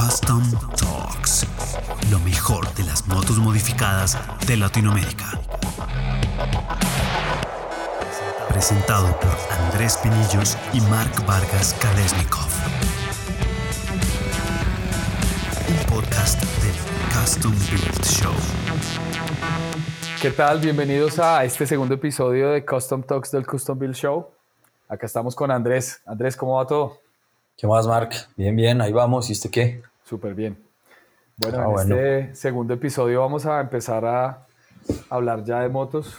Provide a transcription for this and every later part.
Custom Talks. Lo mejor de las motos modificadas de Latinoamérica. Presentado por Andrés Pinillos y Mark Vargas Kalesnikov. Un podcast del Custom Build Show. ¿Qué tal? Bienvenidos a este segundo episodio de Custom Talks del Custom Build Show. Acá estamos con Andrés. Andrés, ¿cómo va todo? ¿Qué más, Mark? Bien, bien, ahí vamos. ¿Y usted qué? Súper bien. Bueno, Ah, en bueno. este segundo episodio vamos a empezar a hablar ya de motos.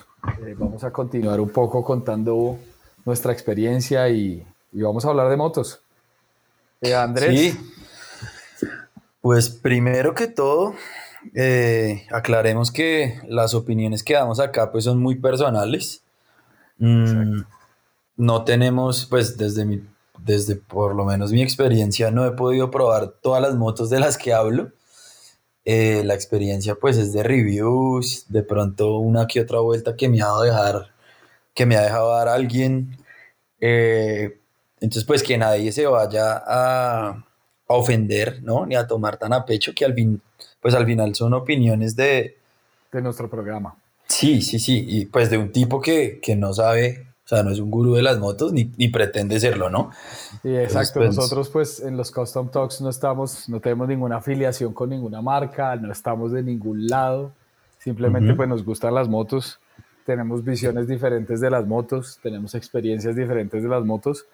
Eh, vamos a continuar un poco contando nuestra experiencia y, y vamos a hablar de motos. Eh, Andrés, Sí. Pues primero que todo, eh, aclaremos que las opiniones que damos acá pues son muy personales. Mm, no tenemos, pues desde mi, desde por lo menos mi experiencia, no he podido probar todas las motos de las que hablo. Eh, la experiencia pues es de reviews, de pronto una que otra vuelta que me ha dejado dejar, que me ha dejado dar alguien. Eh, entonces pues que nadie se vaya a, a ofender, ¿no? Ni a tomar tan a pecho que al fin, pues al final son opiniones de, de nuestro programa. sí, sí, sí, y pues de un tipo que, que no sabe, sea, no es un gurú de las motos ni, ni pretende serlo, ¿no? Y exacto, pues, nosotros pues en los Custom Talks no estamos, no tenemos ninguna afiliación con ninguna marca, no estamos de ningún lado, simplemente pues nos gustan las motos, tenemos visiones diferentes de las motos, tenemos experiencias diferentes de las motos.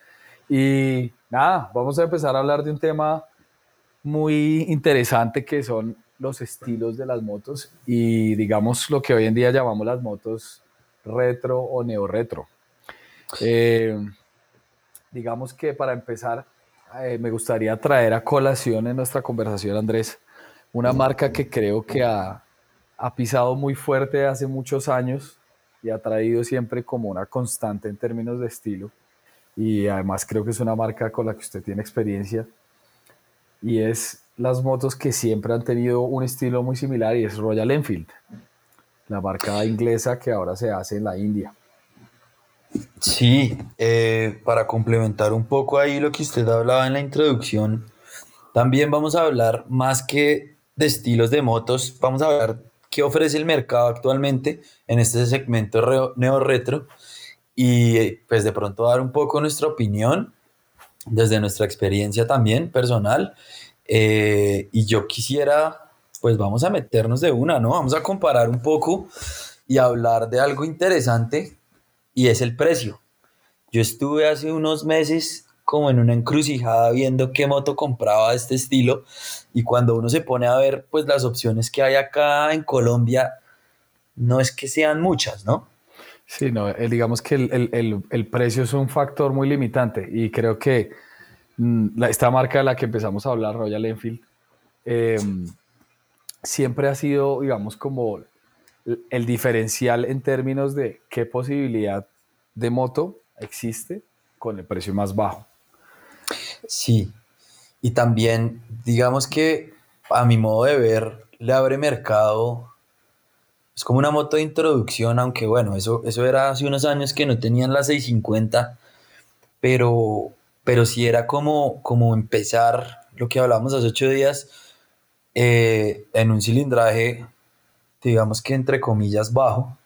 Y nada, vamos a empezar a hablar de un tema muy interesante que son los estilos de las motos y digamos lo que hoy en día llamamos las motos retro o neo-retro. Eh, digamos que para empezar, eh, me gustaría traer a colación en nuestra conversación, Andrés, una marca que creo que ha, ha pisado muy fuerte hace muchos años y ha traído siempre como una constante en términos de estilo. Y además creo que es una marca con la que usted tiene experiencia. Y es las motos que siempre han tenido un estilo muy similar y es Royal Enfield, la marca inglesa que ahora se hace en la India. Sí, eh, para complementar un poco ahí lo que usted hablaba en la introducción, también vamos a hablar más que de estilos de motos, vamos a hablar qué ofrece el mercado actualmente en este segmento re- neo-retro y eh, pues de pronto dar un poco nuestra opinión desde nuestra experiencia también personal. Eh, y yo quisiera, pues vamos a meternos de una, ¿no? Vamos a comparar un poco y hablar de algo interesante y es el precio. Yo estuve hace unos meses como en una encrucijada viendo qué moto compraba este estilo y cuando uno se pone a ver pues las opciones que hay acá en Colombia no es que sean muchas, ¿no? Sí, no, el- digamos que el, el- el- precio es un factor muy limitante y creo que mm, esta marca de la que empezamos a hablar, Royal Enfield, eh, siempre ha sido, digamos, como el, diferencial en términos de qué posibilidad de moto existe con el precio más bajo. Sí. Y también digamos que a mi modo de ver le abre mercado es como una moto de introducción, aunque bueno, eso, eso era hace unos años que no tenían la 650, pero, pero sí era como, como empezar lo que hablamos hace ocho días eh, en un cilindraje, digamos que entre comillas bajo,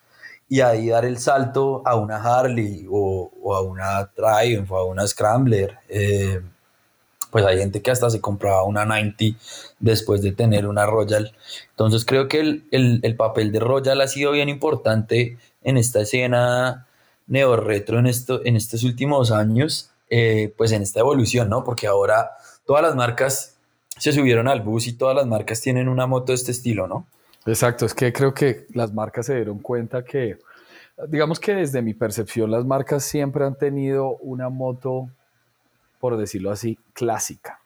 y ahí dar el salto a una Harley o, a una Triumph o a una Scrambler. eh, pues hay gente que hasta se compraba una 90 después de tener una Royal. Entonces creo que el, el- el papel de Royal ha sido bien importante en esta escena neo-retro en, esto, en estos últimos años, eh, pues en esta evolución, ¿no? Porque ahora todas las marcas se subieron al bus y todas las marcas tienen una moto de este estilo, ¿no? Exacto, es que creo que las marcas se dieron cuenta que, digamos que desde mi percepción, las marcas siempre han tenido una moto, por decirlo así, clásica,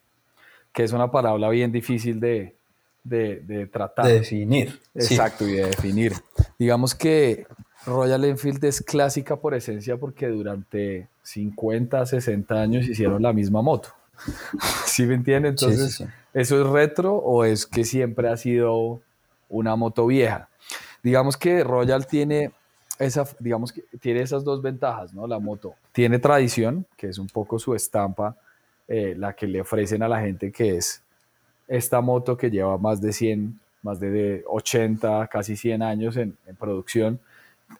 que es una palabra bien difícil de, de- de tratar. De definir. Sí. Exacto, y de definir. Digamos que Royal Enfield es clásica por esencia porque durante 50, 60 años hicieron la misma moto. ¿Sí me entiende? Sí, sí, Entonces, sí. ¿eso es retro o es que siempre ha sido una moto vieja? Digamos que Royal tiene esa, digamos que tiene esas dos ventajas, ¿no? La moto tiene tradición, que es un poco su estampa, eh, la que le ofrecen a la gente, que es esta moto que lleva más de 100, más de 80, casi 100 años en, producción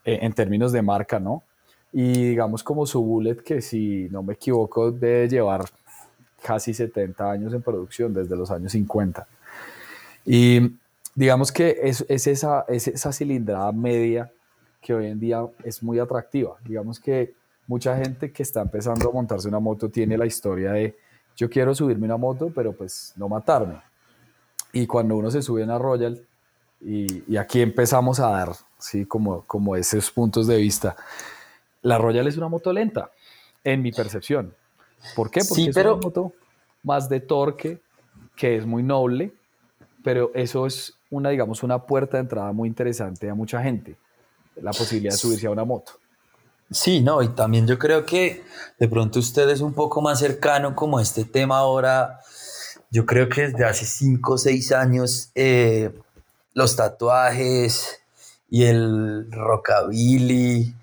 eh, en términos de marca, ¿no? Y digamos como su Bullet, que si no me equivoco, debe llevar casi 70 años en producción, desde los años 50. Y digamos que es, es, esa, es esa cilindrada media que hoy en día es muy atractiva. Digamos que mucha gente que está empezando a montarse una moto tiene la historia de yo quiero subirme una moto, pero pues no matarme. Y cuando uno se sube a una Royal, y, y, aquí empezamos a dar, ¿sí? Como, como esos puntos de vista. La Royal es una moto lenta, en mi percepción. ¿Por qué? Porque es una moto más de torque, que es muy noble, pero eso es una, digamos, una puerta de entrada muy interesante a mucha gente, la posibilidad de subirse a una moto. Sí, no, y también yo creo que de pronto usted es un poco más cercano como este tema ahora. Yo creo que desde hace 5 o 6 años eh, los tatuajes y el rockabilly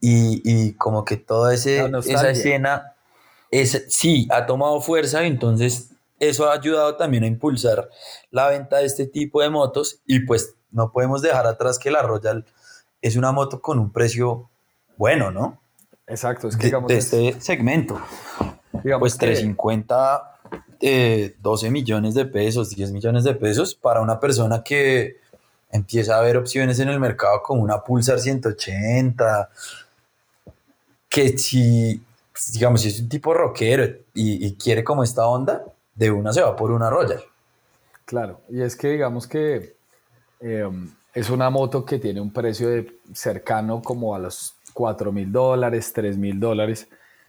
y, como que toda esa escena es, sí ha tomado fuerza, entonces eso ha ayudado también a impulsar la venta de este tipo de motos y pues no podemos dejar atrás que la Royal es una moto con un precio bueno, ¿no? Exacto, es que digamos... De, este segmento. pues 350, 12 millones de pesos, 10 millones de pesos para una persona que empieza a ver opciones en el mercado como una Pulsar 180, que si, digamos, si es un tipo rockero y, quiere como esta onda, de una se va por una Royal. Claro, y es que digamos que em, es una moto que tiene un precio de cercano como a los 4 mil dólares, 3 mil dólares,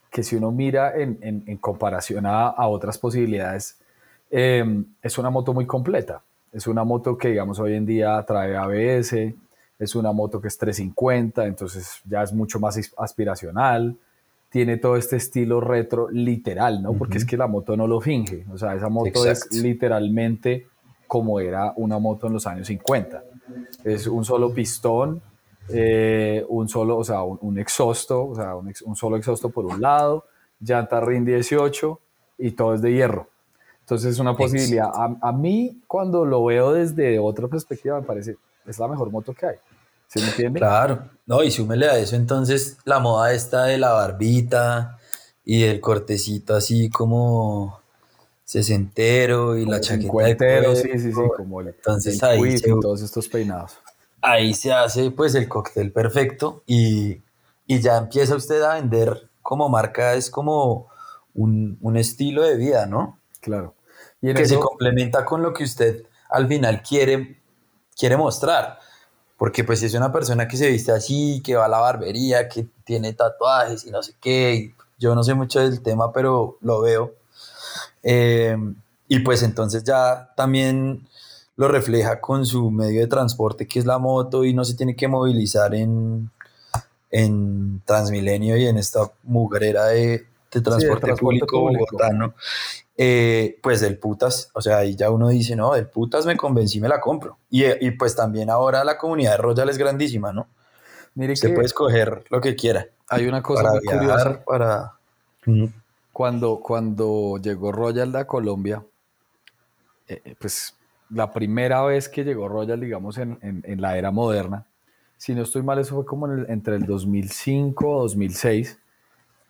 que si uno mira en, comparación a, otras posibilidades, em, es una moto muy completa. Es una moto que, digamos, hoy en día trae ABS, es una moto que es 350, entonces ya es mucho más aspiracional, tiene todo este estilo retro literal, ¿no? Porque es que la moto no lo finge, o sea, esa moto es literalmente como era una moto en los años 50. Es un solo pistón, eh, un solo, o sea, un, exhausto, o sea, un, solo exhausto por un lado, llanta RIN 18 y todo es de hierro. Entonces es una posibilidad. A, mí, cuando lo veo desde otra perspectiva, me parece, es la mejor moto que hay. ¿Sí me entiende? Claro. No, y súmele a eso entonces la moda esta de la barbita y el cortecito así como sesentero y la chaqueta sí, sí, sí, como el, entonces ahí todos estos peinados ahí se hace pues el cóctel perfecto y, ya empieza usted a vender como marca, es como un, estilo de vida, ¿no? Claro. Y que se complementa con lo que usted al final quiere, quiere mostrar. Porque pues si es una persona que se viste así, que va a la barbería, que tiene tatuajes y no sé qué, yo no sé mucho del tema, pero lo veo. Eh, y pues entonces ya también lo refleja con su medio de transporte que es la moto y no se tiene que movilizar en, en Transmilenio y en esta mugrera de, transporte, público, bogotano, eh, pues del putas, o sea, ahí ya uno dice, no, del putas me convencí, me la compro. Y, y pues también ahora la comunidad de Royal es grandísima, ¿no? Mire Se puede escoger lo que quiera. Hay una cosa muy curiosa. Para... Cuando, cuando llegó Royal a Colombia, eh, eh, pues la primera vez que llegó Royal, digamos, en, en, la era moderna, si no estoy mal, eso fue como entre el 2005 o 2006,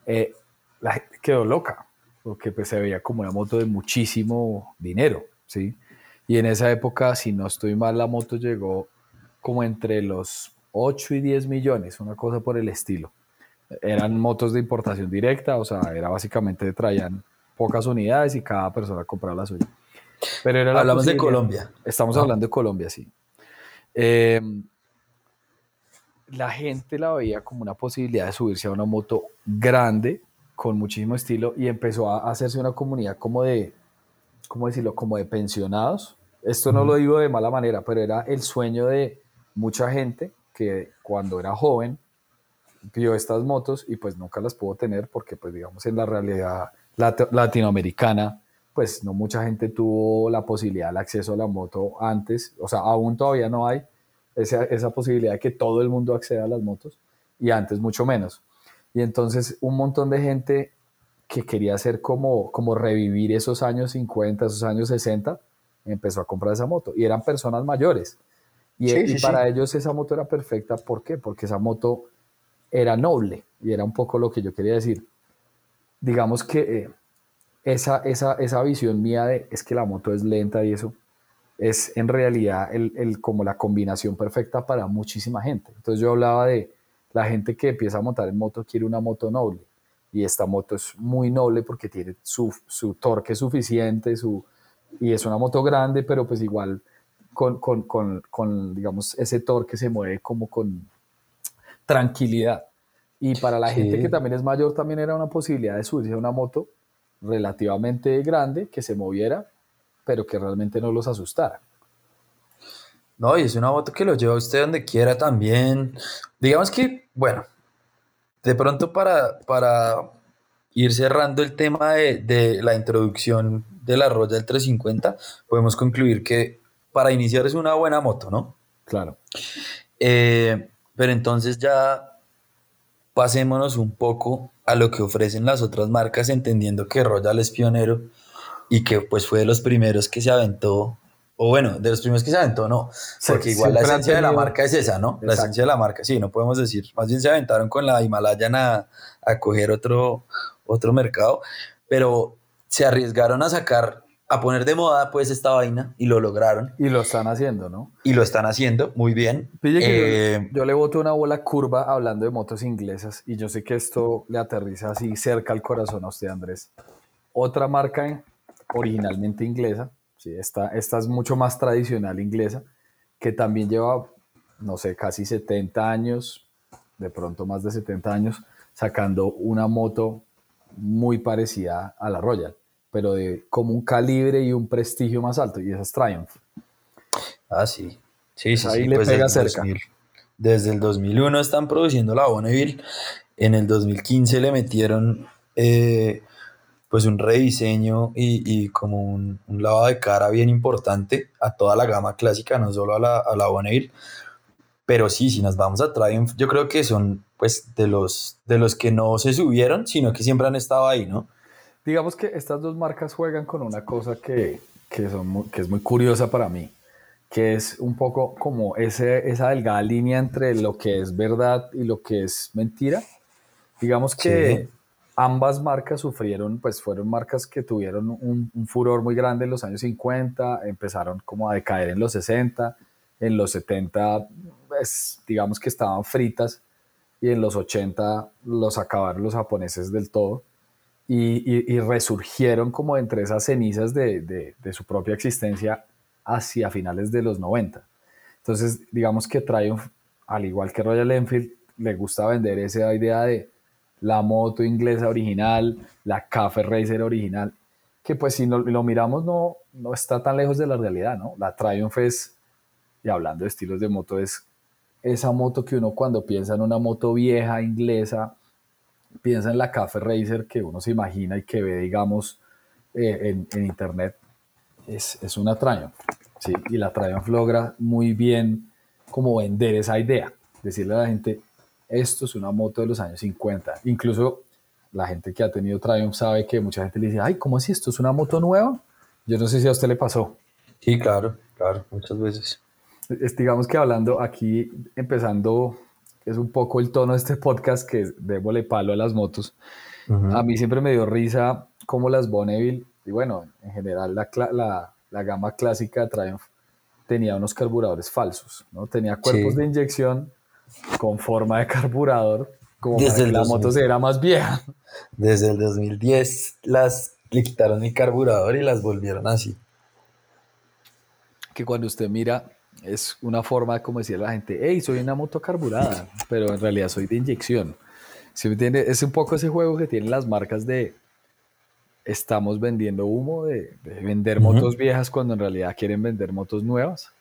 eh, la gente quedó loca, porque pues, se veía como una moto de muchísimo dinero, ¿sí? Y en esa época, si no estoy mal, la moto llegó como entre los 8 y 10 millones, una cosa por el estilo. Eran motos de importación directa, o sea, era básicamente traían pocas unidades y cada persona compraba la suya. Pero Hablamos de Colombia. Estamos hablando de Colombia, sí. Em, la gente la veía como una posibilidad de subirse a una moto grande, con muchísimo estilo, y empezó a hacerse una comunidad como de, ¿cómo decirlo? Como de pensionados. Esto no lo digo de mala manera, pero era el sueño de mucha gente que cuando era joven vio estas motos y pues nunca las pudo tener porque pues digamos en la realidad latinoamericana pues no mucha gente tuvo la posibilidad del acceso a la moto antes, o sea, aún todavía no hay esa, esa posibilidad de que todo el mundo acceda a las motos y antes mucho menos. Y entonces un montón de gente que quería hacer como, como revivir esos años 50, esos años 60, empezó a comprar esa moto. Y eran personas mayores. Y, y para ellos esa moto era perfecta. ¿Por qué? Porque esa moto era noble. Y era un poco lo que yo quería decir. Digamos que eh, esa, esa, esa visión mía de es que la moto es lenta y eso es en realidad el, el, como la combinación perfecta para muchísima gente. Entonces yo hablaba de la gente que empieza a montar en moto quiere una moto noble y esta moto es muy noble porque tiene su, su torque suficiente su, y es una moto grande, pero pues igual con, con, con, con, digamos, ese torque se mueve como con tranquilidad. Y para la gente que también es mayor, también era una posibilidad de subirse a una moto relativamente grande, que se moviera, pero que realmente no los asustara. No, y es una moto que lo lleva usted donde quiera también. Digamos que, bueno, de pronto para, para ir cerrando el tema de, de la introducción de la Royal 350, podemos concluir que para iniciar es una buena moto, ¿no? Claro. Eh, pero entonces ya pasémonos un poco a lo que ofrecen las otras marcas, entendiendo que Royal es pionero y que pues fue de los primeros que se aventó, o bueno, de los primeros que se aventó, no, porque igual la esencia de la marca es esa, ¿no? La esencia de la marca, sí, no podemos decir, más bien se aventaron con la Himalayan a, a coger otro, otro mercado, pero se arriesgaron a sacar a poner de moda pues esta vaina y lo lograron. Y lo están haciendo, ¿no? Y lo están haciendo muy bien. Eh, yo, le boto una bola curva hablando de motos inglesas y yo sé que esto le aterriza así cerca al corazón a usted, Andrés. Otra marca originalmente inglesa, sí, esta, esta es mucho más tradicional inglesa, que también lleva, no sé, casi 70 años, de pronto más de 70 años, sacando una moto muy parecida a la Royal pero de como un calibre y un prestigio más alto, y esa es Triumph. Ah, sí. Sí, sí, ahí le pues pega cerca. desde el 2001 están produciendo la Bonneville. En el 2015 le metieron eh, pues un rediseño y, y como un, un, lavado de cara bien importante a toda la gama clásica, no solo a la, a la Bonneville. Pero sí, si nos vamos a Triumph, yo creo que son pues de los, de los que no se subieron, sino que siempre han estado ahí, ¿no? Digamos que estas dos marcas juegan con una cosa que, que, son, que es muy curiosa para mí, que es un poco como ese, esa delgada línea entre lo que es verdad y lo que es mentira. Digamos que ambas marcas sufrieron, pues fueron marcas que tuvieron un, un, furor muy grande en los años 50, empezaron como a decaer en los 60, en los 70, pues, digamos que estaban fritas y en los 80 los acabaron los japoneses del todo y, resurgieron como entre esas cenizas de, su propia existencia hacia finales de los 90. Entonces, digamos que Triumph, al igual que Royal Enfield, le gusta vender esa idea de la moto inglesa original, la Cafe Racer original, que pues si lo miramos no, no está tan lejos de la realidad, ¿no? La Triumph es, y hablando de estilos de moto, es esa moto que uno cuando piensa en una moto vieja inglesa, piensa en la Cafe Racer que uno se imagina y que ve, digamos, eh, en, internet, es, es, una Triumph. ¿sí? Y la Triumph logra muy bien como vender esa idea, decirle a la gente, esto es una moto de los años 50. Incluso la gente que ha tenido Triumph sabe que mucha gente le dice, ay, ¿cómo así esto es una moto nueva? Yo no sé si a usted le pasó. Sí, claro, claro, muchas veces. Es, digamos que hablando aquí, empezando es un poco el tono de este podcast que démosle palo a las motos. A mí siempre me dio risa como las Bonneville, y bueno, en general la, la, la gama clásica Triumph tenía unos carburadores falsos, ¿no? Tenía cuerpos de inyección con forma de carburador, como Desde la moto se era más vieja. Desde el 2010 las le quitaron el carburador y las volvieron así. Que cuando usted mira es una forma como decir a la gente, hey, soy una moto carburada, pero en realidad soy de inyección. ¿Sí me entiende? Es un poco ese juego que tienen las marcas de estamos vendiendo humo, de, vender motos viejas cuando en realidad quieren vender motos nuevas.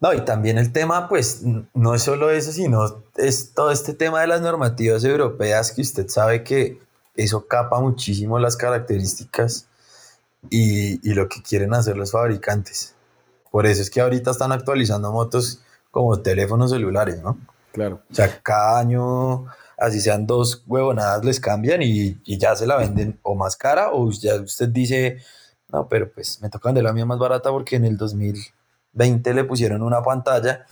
No, y también el tema, pues, no es solo eso, sino es todo este tema de las normativas europeas que usted sabe que eso capa muchísimo las características y, y lo que quieren hacer los fabricantes. Por eso es que ahorita están actualizando motos como teléfonos celulares, ¿no? Claro. O sea, cada año, así sean dos huevonadas, les cambian y, ya se la venden o más cara o ya usted dice, No, pero pues me toca vender la mía más barata porque en el 2020 le pusieron una pantalla,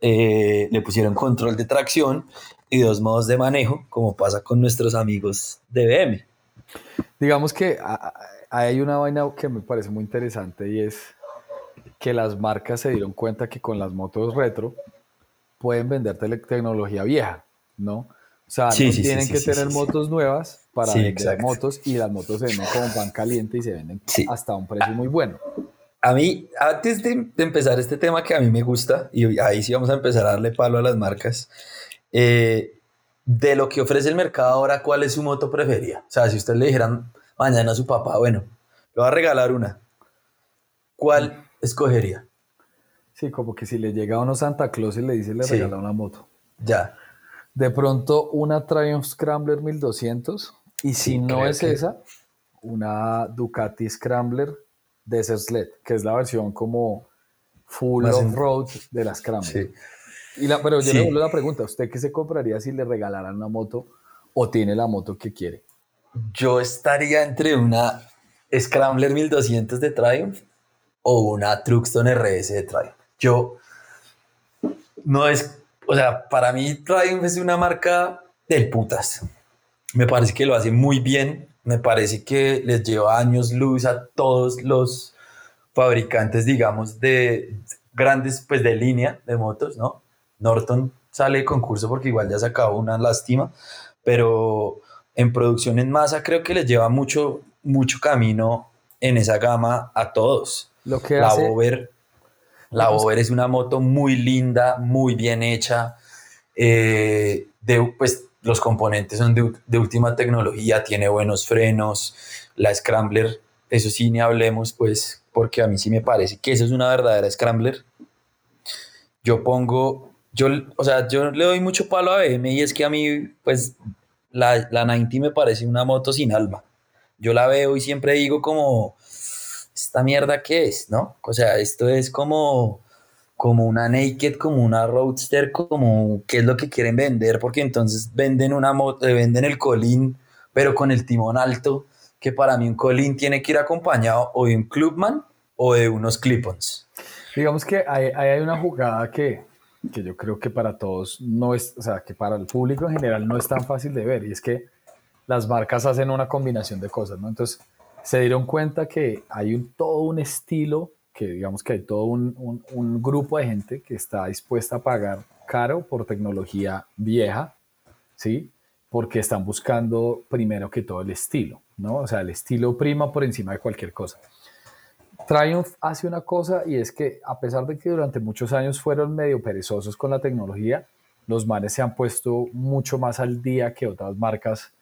eh, le pusieron control de tracción y dos modos de manejo, como pasa con nuestros amigos de BM. Digamos que hay una vaina que me parece muy interesante y es que las marcas se dieron cuenta que con las motos retro pueden vender tecnología vieja, ¿no? O sea, no tienen que tener motos nuevas para vender motos y las motos se venden como pan caliente y se venden hasta un precio muy bueno. A mí, antes de, empezar este tema que a mí me gusta, y ahí sí vamos a empezar a darle palo a las marcas, eh, de lo que ofrece el mercado ahora, ¿cuál es su moto preferida? O sea, si usted le dijeran mañana a su papá, bueno, le va a regalar una, ¿cuál escogería? Sí, como que si le llega a uno Santa Claus y le dice le regala una moto. Ya. De pronto una Triumph Scrambler 1200 y si no es esa, una Ducati Scrambler Desert Sled, que es la versión como full off-road de la Scrambler. Y la, pero yo le vuelvo la pregunta, ¿usted qué se compraría si le regalaran una moto o tiene la moto que quiere? Yo estaría entre una Scrambler 1200 de Triumph o una Truxton RS de Triumph. Yo no es o sea, para mí Triumph es una marca del putas. Me parece que lo hace muy bien. Me parece que les lleva años luz a todos los fabricantes, digamos, de grandes, pues de línea de motos, ¿no? Norton sale de concurso porque igual ya se acabó una lástima, pero en producción en masa creo que les lleva mucho, mucho camino en esa gama a todos. Lo que la hace, la Over es una moto muy linda, muy bien hecha. Eh, de, pues los componentes son de, última tecnología, tiene buenos frenos. La Scrambler, eso sí, ni hablemos, pues, porque a mí sí me parece que eso es una verdadera Scrambler. Yo pongo, yo, o sea, yo le doy mucho palo a BM y es que a mí, pues, la, la 90 me parece una moto sin alma. Yo la veo y siempre digo como, ¿esta mierda qué es? ¿No? O sea, esto es como, como una naked, como una roadster, como qué es lo que quieren vender, porque entonces venden una moto, eh, venden el colín, pero con el timón alto, que para mí un colín tiene que ir acompañado o de un clubman o de unos clip-ons. Digamos que hay, hay una jugada que, que yo creo que para todos no es, o sea, que para el público en general no es tan fácil de ver, y es que las marcas hacen una combinación de cosas, ¿no? Entonces, se dieron cuenta que hay un, todo un estilo, que digamos que hay todo un, un, grupo de gente que está dispuesta a pagar caro por tecnología vieja, ¿sí? Porque están buscando primero que todo el estilo, ¿no? O sea, el estilo prima por encima de cualquier cosa. Triumph hace una cosa y es que a pesar de que durante muchos años fueron medio perezosos con la tecnología, los manes se han puesto mucho más al día que otras marcas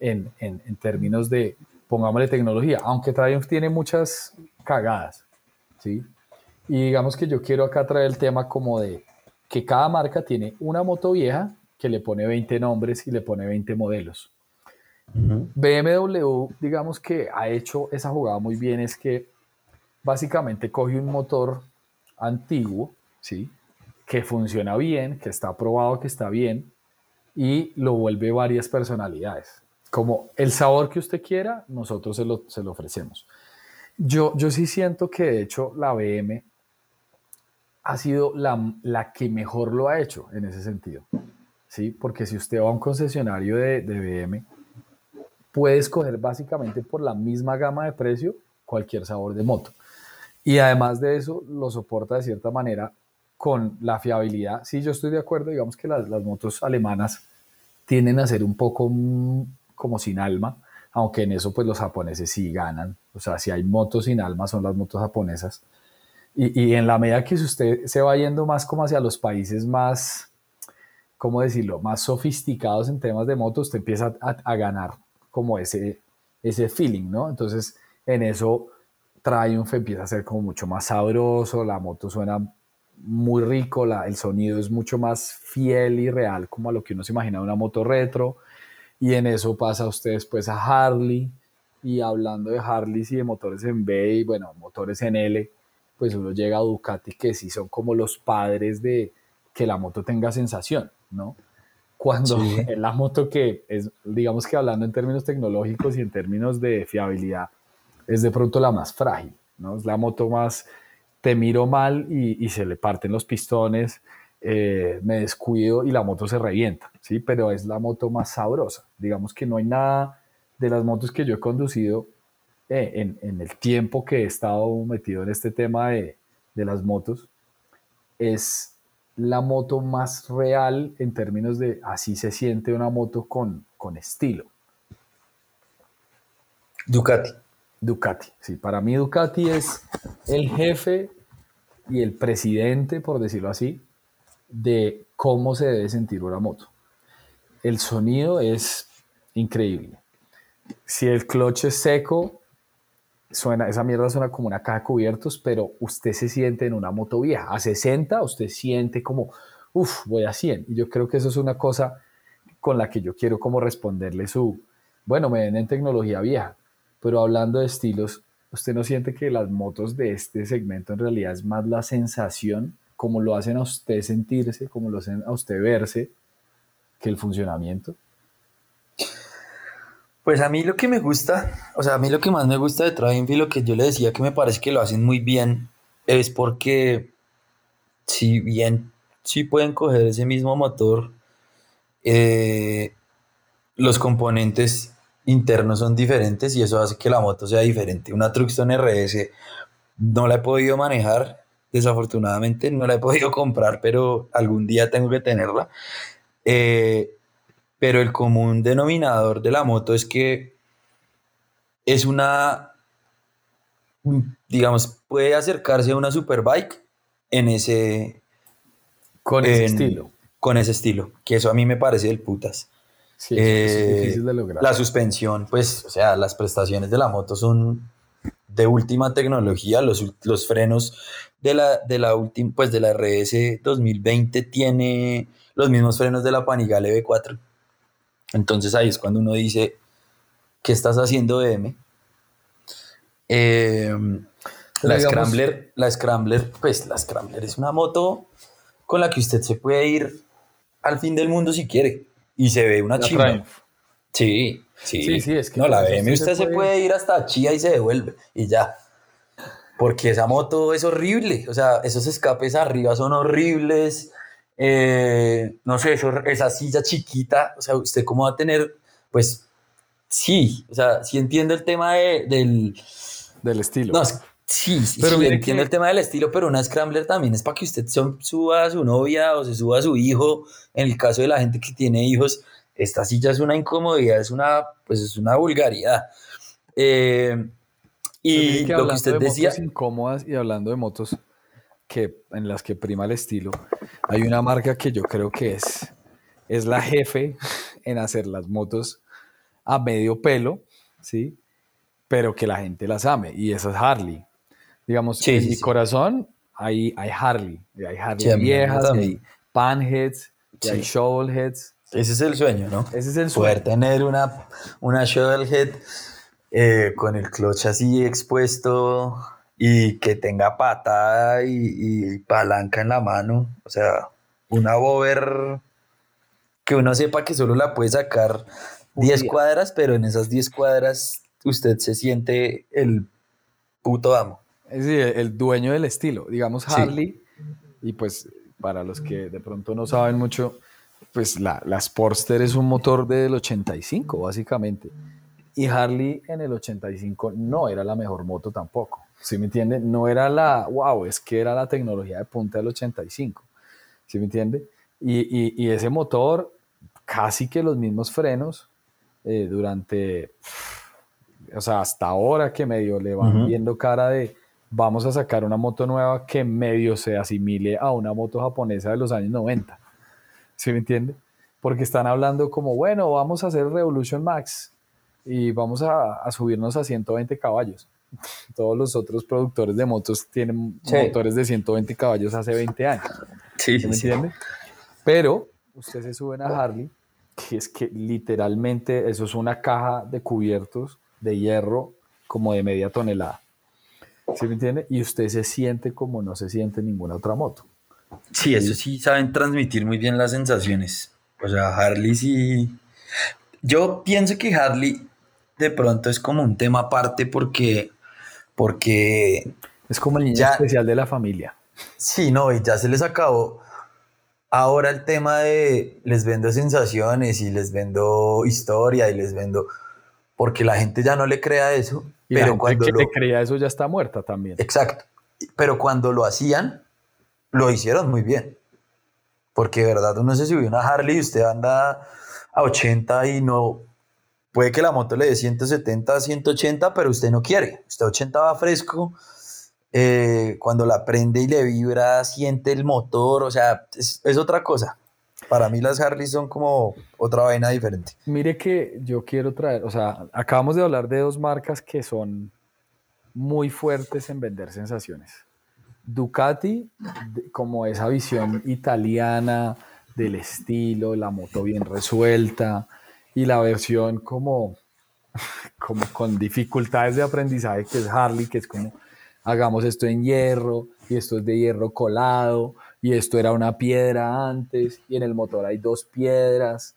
en, en, en términos de pongámosle tecnología, aunque Triumph tiene muchas cagadas, ¿sí? Y digamos que yo quiero acá traer el tema como de que cada marca tiene una moto vieja que le pone 20 nombres y le pone 20 modelos. BMW, digamos que ha hecho esa jugada muy bien, es que básicamente coge un motor antiguo, ¿sí? Que funciona bien, que está probado que está bien, y lo vuelve varias personalidades como el sabor que usted quiera, nosotros se lo, se lo ofrecemos. Yo, yo sí siento que de hecho la BM ha sido la, la, que mejor lo ha hecho en ese sentido. ¿sí? Porque si usted va a un concesionario de, de BM, puede escoger básicamente por la misma gama de precio cualquier sabor de moto. Y además de eso, lo soporta de cierta manera con la fiabilidad. Sí, yo estoy de acuerdo, digamos que las, las motos alemanas tienden a ser un poco como sin alma, aunque en eso pues los japoneses sí ganan, o sea, si hay motos sin alma son las motos japonesas. Y, y en la medida que usted se va yendo más como hacia los países más, ¿cómo decirlo?, más sofisticados en temas de motos, usted empieza a, a ganar como ese, ese feeling, ¿no? Entonces, en eso Triumph empieza a ser como mucho más sabroso, la moto suena muy rico, la, el sonido es mucho más fiel y real como a lo que uno se imagina de una moto retro. Y en eso pasa usted después a Harley. Y hablando de Harley y de motores en B y bueno, motores en L, pues uno llega a Ducati que sí son como los padres de que la moto tenga sensación, ¿no? Cuando es la moto que es, digamos que hablando en términos tecnológicos y en términos de fiabilidad, es de pronto la más frágil, ¿no? Es la moto más, te miro mal y, se le parten los pistones, eh, me descuido y la moto se revienta, ¿sí? Pero es la moto más sabrosa. Digamos que no hay nada de las motos que yo he conducido eh, en, en, el tiempo que he estado metido en este tema de, de las motos, es la moto más real en términos de así se siente una moto con, con estilo. Ducati. Ducati, sí, para mí Ducati es el jefe y el presidente, por decirlo así, de cómo se debe sentir una moto. El sonido es increíble. Si el clutch es seco, suena, esa mierda suena como una caja de cubiertos, pero usted se siente en una moto vieja. A 60 usted siente como, uff, voy a 100. Y yo creo que eso es una cosa con la que yo quiero como responderle su, bueno, me ven en tecnología vieja, pero hablando de estilos, ¿usted no siente que las motos de este segmento en realidad es más la sensación, como lo hacen a usted sentirse, como lo hacen a usted verse, que el funcionamiento? Pues a mí lo que me gusta, o sea, a mí lo que más me gusta de Trainfield, lo que yo le decía que me parece que lo hacen muy bien, es porque si bien sí pueden coger ese mismo motor, eh, los componentes internos son diferentes y eso hace que la moto sea diferente. Una Truxton RS no la he podido manejar, desafortunadamente no la he podido comprar, pero algún día tengo que tenerla. Eh, pero el común denominador de la moto es que es una, digamos, puede acercarse a una superbike en ese... Con ese estilo. Con ese estilo, que eso a mí me parece del putas. Sí, es eh, difícil de lograr. La suspensión, pues, o sea, las prestaciones de la moto son de última tecnología. Los, los frenos de la, de la última, pues de la RS 2020 tiene los mismos frenos de la Panigale V4. Entonces ahí es cuando uno dice, ¿qué estás haciendo M? Em, la Scrambler, la Scrambler, pues la Scrambler es una moto con la que usted se puede ir al fin del mundo si quiere y se ve una chimba. Sí, sí, sí, es que no la BM usted se puede... ir hasta Chía y se devuelve y ya. Porque esa moto es horrible, o sea, esos escapes arriba son horribles, eh, no sé, esa silla chiquita, o sea, usted cómo va a tener, pues sí, o sea, sí entiende el tema del... Del estilo. No, sí, sí, pero sí entiendo el tema del estilo, pero una Scrambler también es para que usted suba a su novia o se suba a su hijo, en el caso de la gente que tiene hijos, esta silla es una incomodidad, es una, pues es una vulgaridad. Eh, y lo que usted decía... incómodas y hablando de motos que, en las que prima el estilo, hay una marca que yo creo que es, es la jefe en hacer las motos a medio pelo, ¿sí? Pero que la gente las ame, y esa es Harley. Digamos, en mi corazón hay, hay Harley, hay Harley viejas, hay panheads, hay shovelheads. Ese es el sueño, ¿no? Ese es el sueño. Poder tener una, una shovelhead eh, con el clutch así expuesto y que tenga patada y, palanca en la mano. O sea, una bober que uno sepa que solo la puede sacar 10 cuadras, pero en esas 10 cuadras usted se siente el puto amo. Es decir, el dueño del estilo. Digamos Harley, y pues para los que de pronto no saben mucho, pues la, la Sportster es un motor del 85, básicamente. Y Harley en el 85 no era la mejor moto tampoco. ¿Sí me entiende? No era la, wow, es que era la tecnología de punta del 85. ¿Sí me entiende? Y, y, ese motor, casi que los mismos frenos, eh, durante, o sea, hasta ahora que medio le van viendo cara de, vamos a sacar una moto nueva que medio se asimile a una moto japonesa de los años 90. ¿Sí me entiende? Porque están hablando como, bueno, vamos a hacer Revolution Max y vamos a, subirnos a 120 caballos. Todos los otros productores de motos tienen motores de 120 caballos hace 20 años. Sí, ¿Me entiende? Pero ustedes se suben a Harley, que es que literalmente eso es una caja de cubiertos de hierro como de media tonelada. ¿Sí me entiende? Y usted se siente como no se siente ninguna otra moto. Sí, eso sí saben transmitir muy bien las sensaciones. O sea, Harley sí. Yo pienso que Harley de pronto es como un tema aparte porque porque... Es como el niño especial de la familia. Sí, no, y ya se les acabó. Ahora el tema de les vendo sensaciones y les vendo historia y les vendo... Porque la gente ya no le crea eso. pero cuando que le crea eso ya está muerta también. Exacto. Pero cuando lo hacían, lo hicieron muy bien. Porque de verdad uno se subió una Harley y usted anda a 80 y no... Puede que la moto le dé 170, 180, pero usted no quiere. Usted 80 va fresco. Eh, cuando la prende y le vibra, siente el motor. O sea, es, es otra cosa. Para mí las Harley son como otra vaina diferente. Mire que yo quiero traer, o sea, acabamos de hablar de dos marcas que son muy fuertes en vender sensaciones. Ducati, como esa visión italiana del estilo, la moto bien resuelta, y la versión como, como con dificultades de aprendizaje, que es Harley, que es como hagamos esto en hierro, y esto es de hierro colado, y esto era una piedra antes, y en el motor hay dos piedras.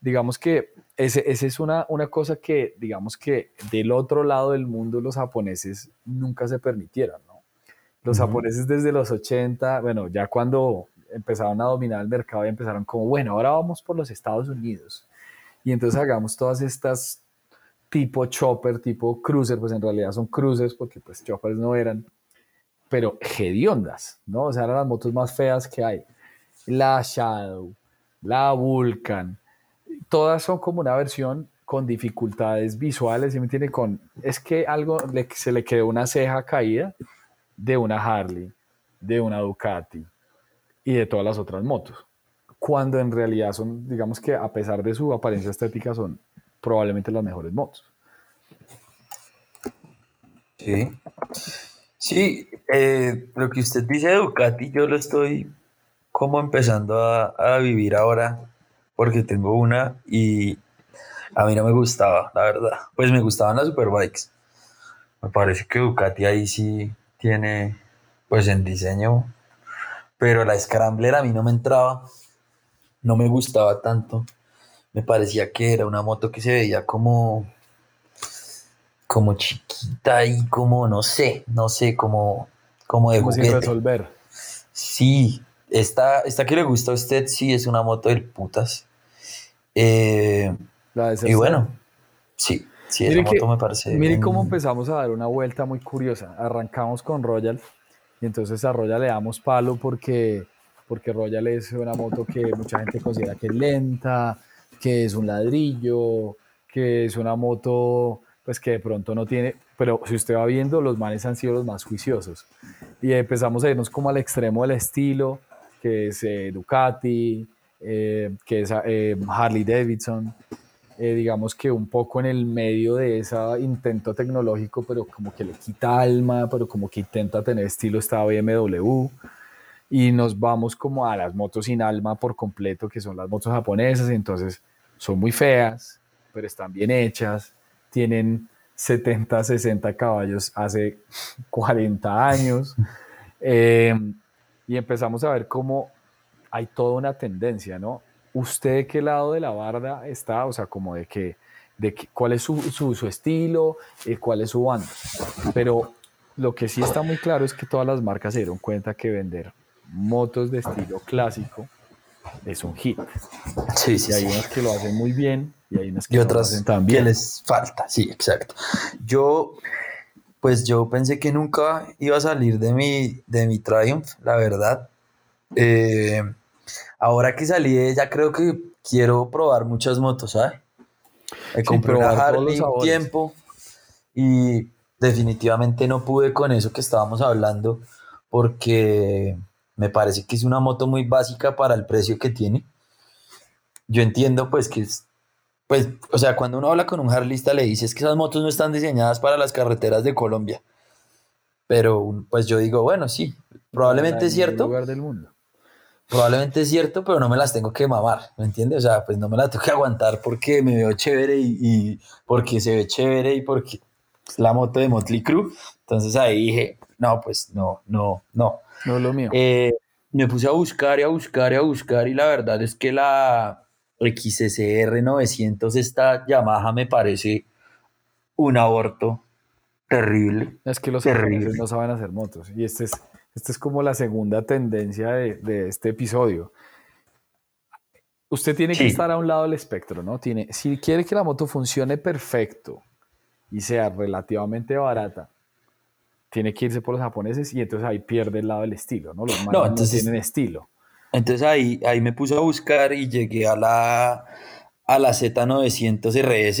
Digamos que esa ese es una, una cosa que, digamos que del otro lado del mundo los japoneses nunca se permitieron, ¿no? Los japoneses desde los 80, bueno, ya cuando empezaron a dominar el mercado y empezaron como, bueno, ahora vamos por los Estados Unidos. Y entonces hagamos todas estas tipo chopper, tipo cruiser, pues en realidad son cruisers porque pues choppers no eran, pero hediondas, ¿no? O sea, eran las motos más feas que hay. La Shadow, la Vulcan, todas son como una versión con dificultades visuales, ¿sí me entiende? Con, es que algo se le quedó una ceja caída de una Harley, de una Ducati y de todas las otras motos. Cuando en realidad son, digamos que a pesar de su apariencia estética, son probablemente las mejores motos. Sí. Sí, eh, lo que usted dice de Ducati, yo lo estoy como empezando a, vivir ahora, porque tengo una y a mí no me gustaba, la verdad. Pues me gustaban las Superbikes. Me parece que Ducati ahí sí tiene, pues en diseño, pero la Scrambler a mí no me entraba, no me gustaba tanto. Me parecía que era una moto que se veía como como chiquita y como, no sé, no sé, como, como de como juguete. resolver. Sí, esta, esta que le gusta a usted, sí, es una moto del putas. Eh, y bueno, sí, sí, esa moto me parece... Mire cómo empezamos a dar una vuelta muy curiosa. Arrancamos con Royal y entonces a Royal le damos palo porque, porque Royal es una moto que mucha gente considera que es lenta, que es un ladrillo, que es una moto pues que de pronto no tiene, pero si usted va viendo, los manes han sido los más juiciosos. Y empezamos a irnos como al extremo del estilo, que es eh, Ducati, eh, que es eh, Harley Davidson, digamos que un poco en el medio de ese intento tecnológico, pero como que le quita alma, pero como que intenta tener estilo esta BMW. Y nos vamos como a las motos sin alma por completo, que son las motos japonesas, entonces son muy feas, pero están bien hechas, tienen 70, 60 caballos hace 40 años. Eh, y empezamos a ver cómo hay toda una tendencia, ¿no? ¿Usted de qué lado de la barda está? O sea, como de que, de cuál es su, su, estilo, y eh, cuál es su banda. Pero lo que sí está muy claro es que todas las marcas se dieron cuenta que vender motos de estilo clásico es un hit. Sí, sí, y hay unas que lo hacen muy bien y hay unas que y otras también les falta. Sí, exacto. Yo, pues yo pensé que nunca iba a salir de mi, de mi Triumph, la verdad. Eh, ahora que salí de ella, creo que quiero probar muchas motos, ¿sabes? Comprado una Harley un tiempo y definitivamente no pude con eso que estábamos hablando porque me parece que es una moto muy básica para el precio que tiene. Yo entiendo pues que es, pues, o sea, cuando uno habla con un harlista le dices que esas motos no están diseñadas para las carreteras de Colombia. Pero pues yo digo, bueno, sí, probablemente es cierto. Lugar del mundo. Probablemente es cierto, pero no me las tengo que mamar, ¿me entiendes? O sea, pues no me las tengo que aguantar porque me veo chévere y, y porque se ve chévere y porque es la moto de Motley Crue. Entonces ahí dije, no, pues no, no, no. No es lo mío. Eh, me puse a buscar y a buscar y a buscar y la verdad es que la XSR 900, esta Yamaha me parece un aborto terrible. Es que los Terrible. no saben hacer motos. Y este es, este es como la segunda tendencia de, de este episodio. Usted tiene Sí. que estar a un lado del espectro, ¿no? Tiene, si quiere que la moto funcione perfecto y sea relativamente barata, tiene que irse por los japoneses y entonces ahí pierde el lado del estilo, ¿no? Los no, entonces- tienen estilo. Entonces ahí, ahí me puse a buscar y llegué a la, a la Z900 RS,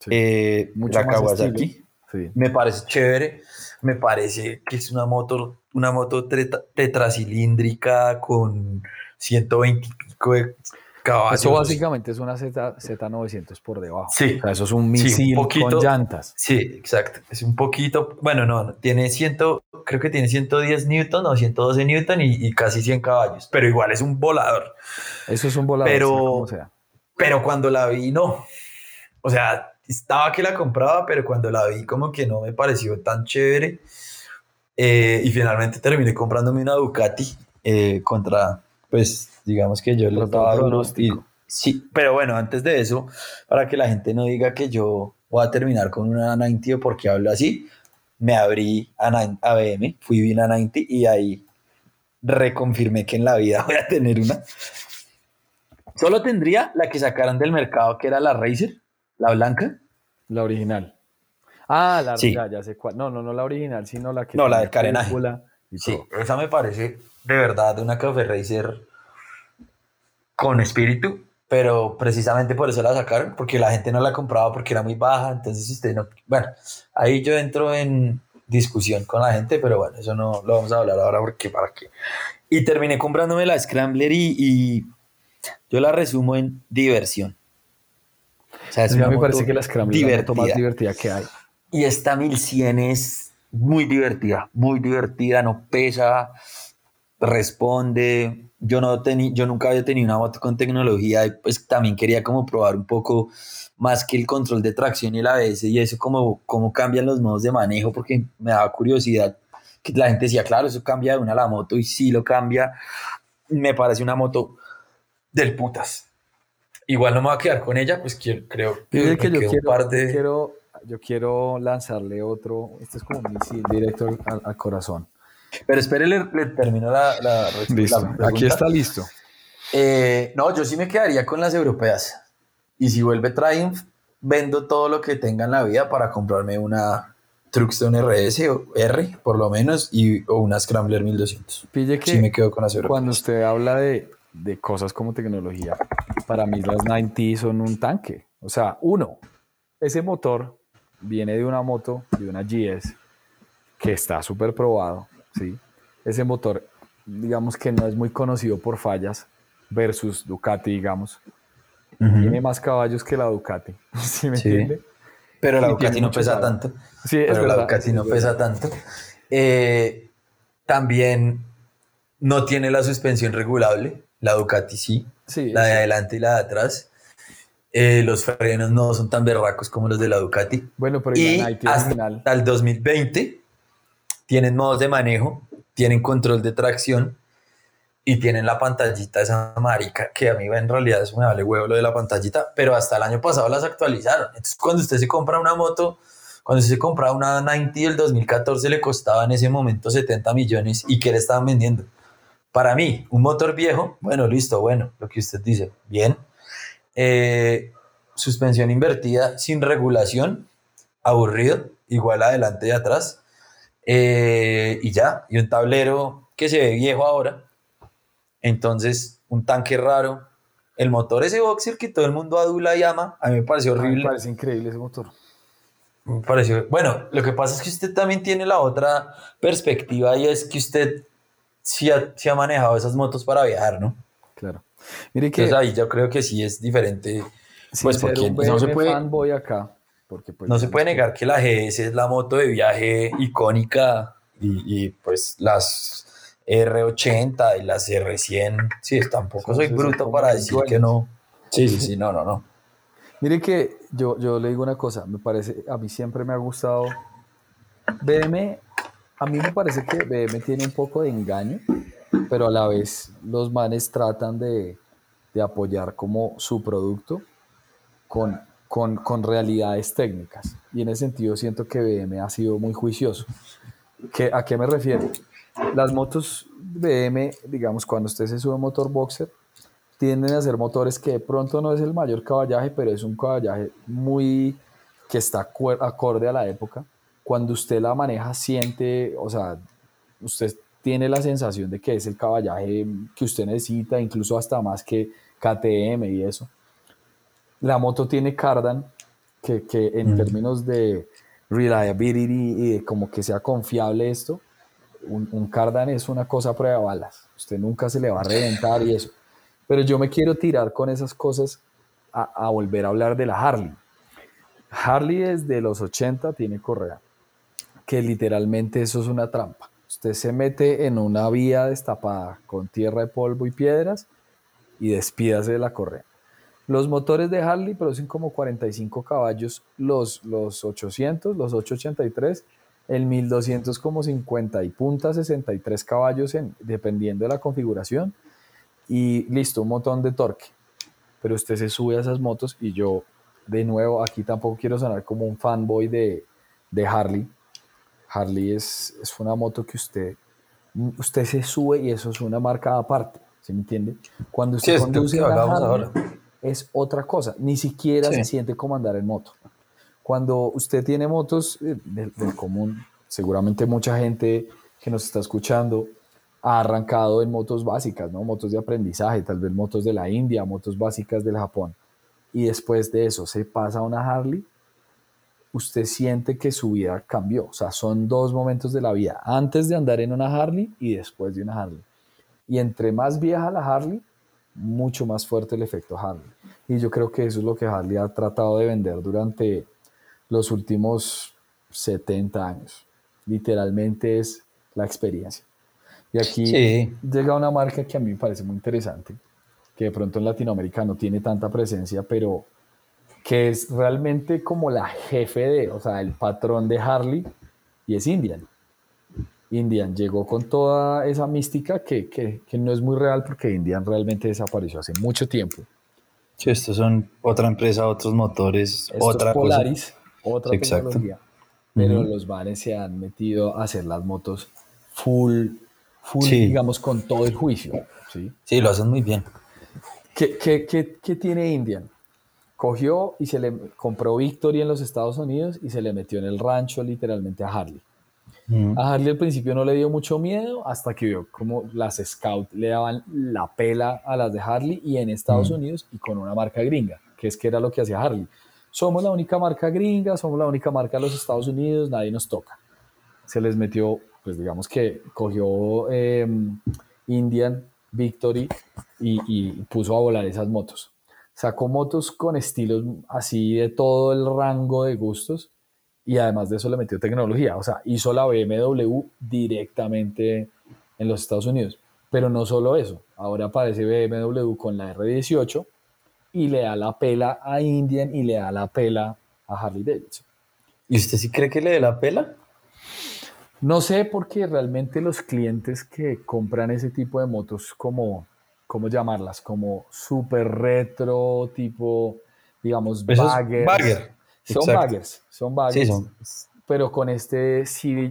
Sí. eh, la Kawasaki. Sí. Me parece chévere, me parece que es una moto, una moto tetracilíndrica con 120 y pico de caballos. Eso básicamente es una Z, Z900 por debajo. Sí. O sea, eso es un Sí, un misil poquito. con llantas. Sí, exacto. Es un poquito, bueno, no, no, tiene 100, creo que tiene 110 newton o 112 newton y, y casi 100 caballos, pero igual es un volador. Eso es un volador, Pero- sea como sea. Pero cuando la vi, no. O sea, estaba que la compraba, pero cuando la vi como que no me pareció tan chévere. Eh, y finalmente terminé comprándome una Ducati eh, contra, pues, digamos que yo duro. Y, pronóstico. sí, pero bueno, antes de eso, para que la gente no diga que yo voy a terminar con una 90 o porque hablo así, me abrí a, 9 a BM, fui bien a 90 y ahí reconfirmé que en la vida voy a tener una. Solo tendría la que sacaron del mercado, que era la Racer, la blanca. La original. Ah, la Sí. ya, ya sé cuál. No, no, no la original, sino la que. No, la del carenaje. Sí, esa me parece de verdad una Café Racer con espíritu, pero precisamente por eso la sacaron, porque la gente no la compraba porque era muy baja, entonces usted no... Bueno, ahí yo entro en discusión con la gente, pero bueno, eso no lo vamos a hablar ahora porque para qué. Y terminé comprándome la Scrambler y, y yo la resumo en diversión. O sea, es una me moto parece que la Scrambler es la más divertida. que hay. Y esta 1100 es muy divertida, muy divertida, no pesa, responde. Yo, no teni- yo nunca había tenido una moto con tecnología y pues también quería como probar un poco más que el control de tracción y el ABS y eso como cómo cambian los modos de manejo porque me daba curiosidad que la gente decía, claro, eso cambia de una a la moto y sí lo cambia. Me parece una moto del putas. Igual no me voy a quedar con ella, pues quiero, creo me que yo quedo un quiero, par de- yo quiero, yo quiero lanzarle otro. Este es como un misil directo al, corazón. Pero espere, le, le termino la, la, la pregunta. Aquí está listo. Eh, no, yo sí me quedaría con las europeas. Y si vuelve Triumph, vendo todo lo que tenga en la vida para comprarme una Truckstone RS o R, por lo menos, y, o una Scrambler 1200. Pille que Sí me quedo con las europeas. cuando usted habla de, de cosas como tecnología, para mí las 90 son un tanque. O sea, uno, ese motor viene de una moto, de una GS, que está súper probado, ¿sí? Ese motor, digamos que no es muy conocido por fallas, versus Ducati, digamos. Tiene más caballos que la Ducati, ¿sí me Sí. entiende? Pero la y Ducati no pesa tanto. Sí, es Pero la Ducati no es pesa tanto. Eh, también no tiene la suspensión regulable. La Ducati sí. Sí, la de sí. adelante y la de atrás. Eh, los frenos no son tan berracos como los de la Ducati. Bueno, pero Y hasta el 2020 tienen modos de manejo, tienen control de tracción y tienen la pantallita esa marica que a mí en realidad eso me vale huevo lo de la pantallita, pero hasta el año pasado las actualizaron. Entonces cuando usted se compra una moto, cuando usted se compra una 90 del 2014 le costaba en ese momento 70 millones y que le estaban vendiendo. Para mí, un motor viejo, bueno, listo, bueno, lo que usted dice, bien. Eh, suspensión invertida sin regulación, aburrido, igual adelante y atrás. Eh, y ya, y un tablero que se ve viejo ahora. Entonces, un tanque raro. El motor ese boxer que todo el mundo adula y ama, a mí me pareció Me horrible. parece increíble ese motor. Me pareció. Bueno, lo que pasa es que usted también tiene la otra perspectiva y es que usted sí ha, sí ha manejado esas motos para viajar, ¿no? Claro. Mire que Entonces ahí yo creo que sí es diferente. sin pues porque un no se puede- fanboy acá, porque pues, No se puede negar que la GS es la moto de viaje icónica y, y, pues las R80 y las R100, sí, tampoco soy bruto para decir que no. Sí, sí, sí, no, no, no. Mire que yo, yo le digo una cosa, me parece, a mí siempre me ha gustado BM, a mí me parece que BM tiene un poco de engaño, pero a la vez los manes tratan de, de apoyar como su producto con, con, con, realidades técnicas. Y en ese sentido siento que BM ha sido muy juicioso. ¿Qué, ¿A qué me refiero? Las motos BM, digamos, cuando usted se sube motor boxer, tienden a ser motores que de pronto no es el mayor caballaje, pero es un caballaje muy que está acorde a la época. Cuando usted la maneja, siente, o sea, usted tiene la sensación de que es el caballaje que usted necesita, incluso hasta más que KTM y eso. La moto tiene cardan, que, que en mm. términos de reliability y de como que sea confiable esto, un, un, cardan es una cosa prueba de balas. Usted nunca se le va a reventar y eso. Pero yo me quiero tirar con esas cosas a, a volver a hablar de la Harley. Harley desde los 80 tiene correa, que literalmente eso es una trampa. Usted se mete en una vía destapada con tierra de polvo y piedras y despídase de la correa. Los motores de Harley producen como 45 caballos, los, los 800, los 883, el 1200 como 50 y punta 63 caballos en, dependiendo de la configuración y listo, un montón de torque. Pero usted se sube a esas motos y yo, de nuevo, aquí tampoco quiero sonar como un fanboy de, de Harley, Harley es, es una moto que usted, usted se sube y eso es una marca aparte, ¿se me entiende? Cuando usted conduce Harley, es otra cosa, ni siquiera se siente como andar en moto. Cuando usted tiene motos eh, del, común, seguramente mucha gente que nos está escuchando ha arrancado en motos básicas, ¿no? Motos de aprendizaje, tal vez motos de la India, motos básicas del Japón. Y después de eso se pasa a una Harley usted siente que su vida cambió. O sea, son dos momentos de la vida, antes de andar en una Harley y después de una Harley. Y entre más vieja la Harley, mucho más fuerte el efecto Harley. Y yo creo que eso es lo que Harley ha tratado de vender durante los últimos 70 años. Literalmente es la experiencia. Y aquí llega una marca que a mí me parece muy interesante, que de pronto en Latinoamérica no tiene tanta presencia, pero que es realmente como la jefe de, o sea, el patrón de Harley, y es Indian. Indian llegó con toda esa mística que, que, que no es muy real porque Indian realmente desapareció hace mucho tiempo. Sí, estos son otra empresa, otros motores, otra Polaris, otra tecnología. Pero los bares se han metido a hacer las motos full, full digamos, con todo el juicio. Sí, sí lo hacen muy bien. ¿Qué, qué, qué, qué tiene Indian? Cogió y se le compró Victory en los Estados Unidos y se le metió en el rancho literalmente a Harley. A Harley al principio no le dio mucho miedo hasta que vio como las Scout le daban la pela a las de Harley y en Estados Unidos y con una marca gringa, que es que era lo que hacía Harley. Somos la única marca gringa, somos la única marca de los Estados Unidos, nadie nos toca. Se les metió, pues digamos que cogió em, Indian, Victory y, y puso a volar esas motos Sacó motos con estilos así de todo el rango de gustos y además de eso le metió tecnología. O sea, hizo la BMW directamente en los Estados Unidos. Pero no solo eso, ahora aparece BMW con la R18 y le da la pela a Indian y le da la pela a Harley Davidson. ¿Y usted sí cree que le dé la pela? No sé, porque realmente los clientes que compran ese tipo de motos como ¿cómo llamarlas? Como súper retro, tipo, digamos, bagger. Son baggers, son baggers. Sí, son. Pero con este,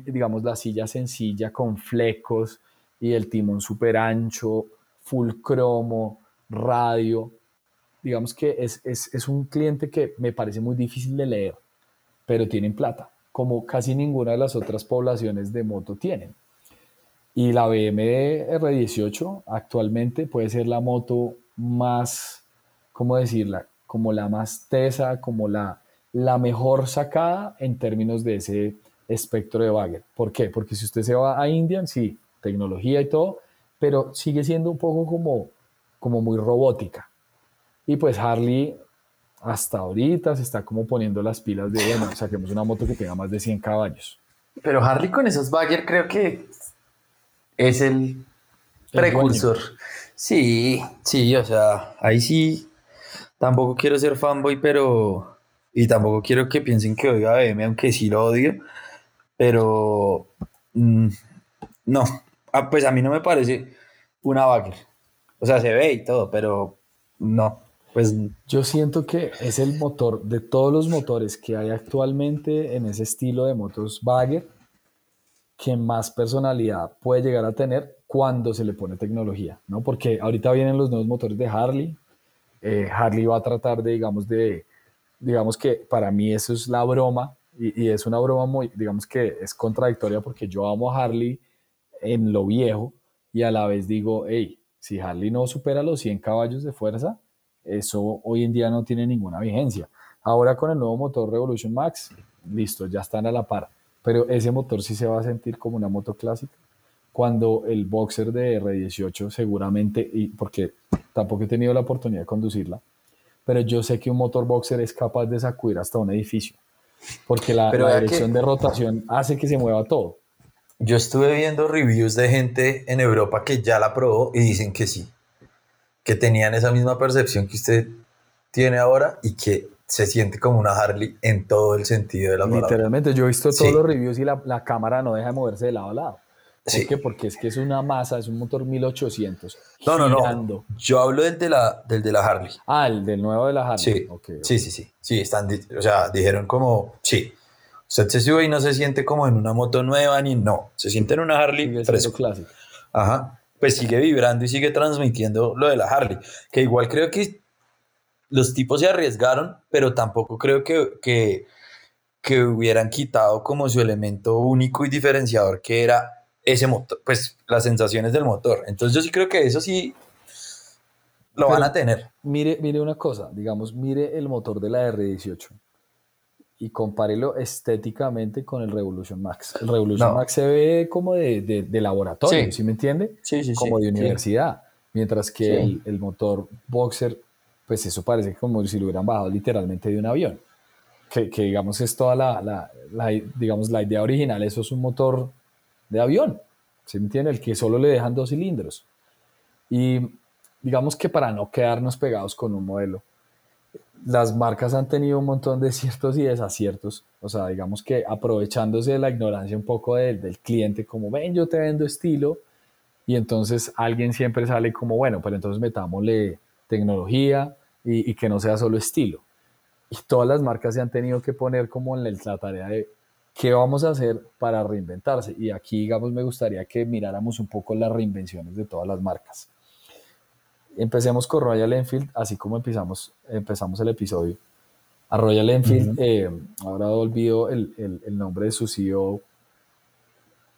digamos, la silla sencilla con flecos y el timón súper ancho, full cromo, radio. Digamos que es, es, es un cliente que me parece muy difícil de leer, pero tienen plata, como casi ninguna de las otras poblaciones de moto tienen. Y la BMW R18 actualmente puede ser la moto más, ¿cómo decirla? Como la más tesa, como la, la mejor sacada en términos de ese espectro de bagger. ¿Por qué? Porque si usted se va a Indian, sí, tecnología y todo, pero sigue siendo un poco como, como muy robótica. Y pues Harley hasta ahorita se está como poniendo las pilas de, bueno, saquemos una moto que tenga más de 100 caballos. Pero Harley con esos bagger creo que es el, precursor. Sí, sí, o sea, ahí sí, tampoco quiero ser fanboy, pero, y tampoco quiero que piensen que odio a BM, aunque sí lo odio, pero, mm, no, ah, pues a mí no me parece una bagger. O sea, se ve y todo, pero no. Pues Yo siento que es el motor de todos los motores que hay actualmente en ese estilo de motos Bagger que más personalidad puede llegar a tener cuando se le pone tecnología, ¿no? Porque ahorita vienen los nuevos motores de Harley. eh, Harley va a tratar de, digamos, de, digamos que para mí eso es la broma y, y es una broma muy, digamos que es contradictoria porque yo amo a Harley en lo viejo y a la vez digo, hey, si Harley no supera los 100 caballos de fuerza, eso hoy en día no tiene ninguna vigencia. Ahora con el nuevo motor Revolution Max, listo, ya están a la par, pero ese motor sí se va a sentir como una moto clásica. Cuando el Boxer de R18 seguramente, y porque tampoco he tenido la oportunidad de conducirla, pero yo sé que un motor Boxer es capaz de sacudir hasta un edificio, porque la, que- dirección de rotación hace que se mueva todo. yo estuve viendo reviews de gente en Europa que ya la probó y dicen que sí, que tenían esa misma percepción que usted tiene ahora y que se siente como una Harley en todo el sentido de la palabra. Literalmente, yo he visto todos Sí. los reviews y la, la cámara no deja de moverse de lado a lado. ¿Por Sí. qué? Porque es que es una masa, es un motor 1800. No, no, girando. no. Yo hablo del de la, del de la Harley. Ah, el del nuevo de la Harley. Sí, Ok, ok. sí, sí, sí. Sí, están, o sea, dijeron como, sí. Usted se sube y no se siente como en una moto nueva ni no. Se siente en una Harley fresco. clásico. Ajá. Pues sigue vibrando y sigue transmitiendo lo de la Harley. Que igual creo que los tipos se arriesgaron, pero tampoco creo que, que, que hubieran quitado como su elemento único y diferenciador que era ese motor, pues las sensaciones del motor. Entonces yo sí creo que eso sí lo van a tener. Mire, mire una cosa, digamos, mire el motor de la R18 y compárelo estéticamente con el Revolution Max. El Revolution No. Max se ve como de, de- de laboratorio, Sí. ¿sí me entiende? Sí, sí, como sí, de universidad. Mientras que el motor Boxer, pues eso parece como si lo hubieran bajado literalmente de un avión. Que, que, digamos es toda la, la- la- digamos, la idea original, eso es un motor de avión, ¿sí me entiende? El que solo le dejan dos cilindros. Y digamos que para no quedarnos pegados con un modelo, las marcas han tenido un montón de ciertos y desaciertos, o sea, digamos que aprovechándose de la ignorancia un poco del, del cliente, como ven, yo te vendo estilo, y entonces alguien siempre sale como, bueno, pero entonces metámosle tecnología y, y que no sea solo estilo. Y todas las marcas se han tenido que poner como en la, la tarea de qué vamos a hacer para reinventarse. Y aquí, digamos, me gustaría que miráramos un poco las reinvenciones de todas las marcas. Empecemos con Royal Enfield, así como empezamos, empezamos el episodio. A Royal Enfield, eh, ahora olvido el, el- el nombre de su CEO,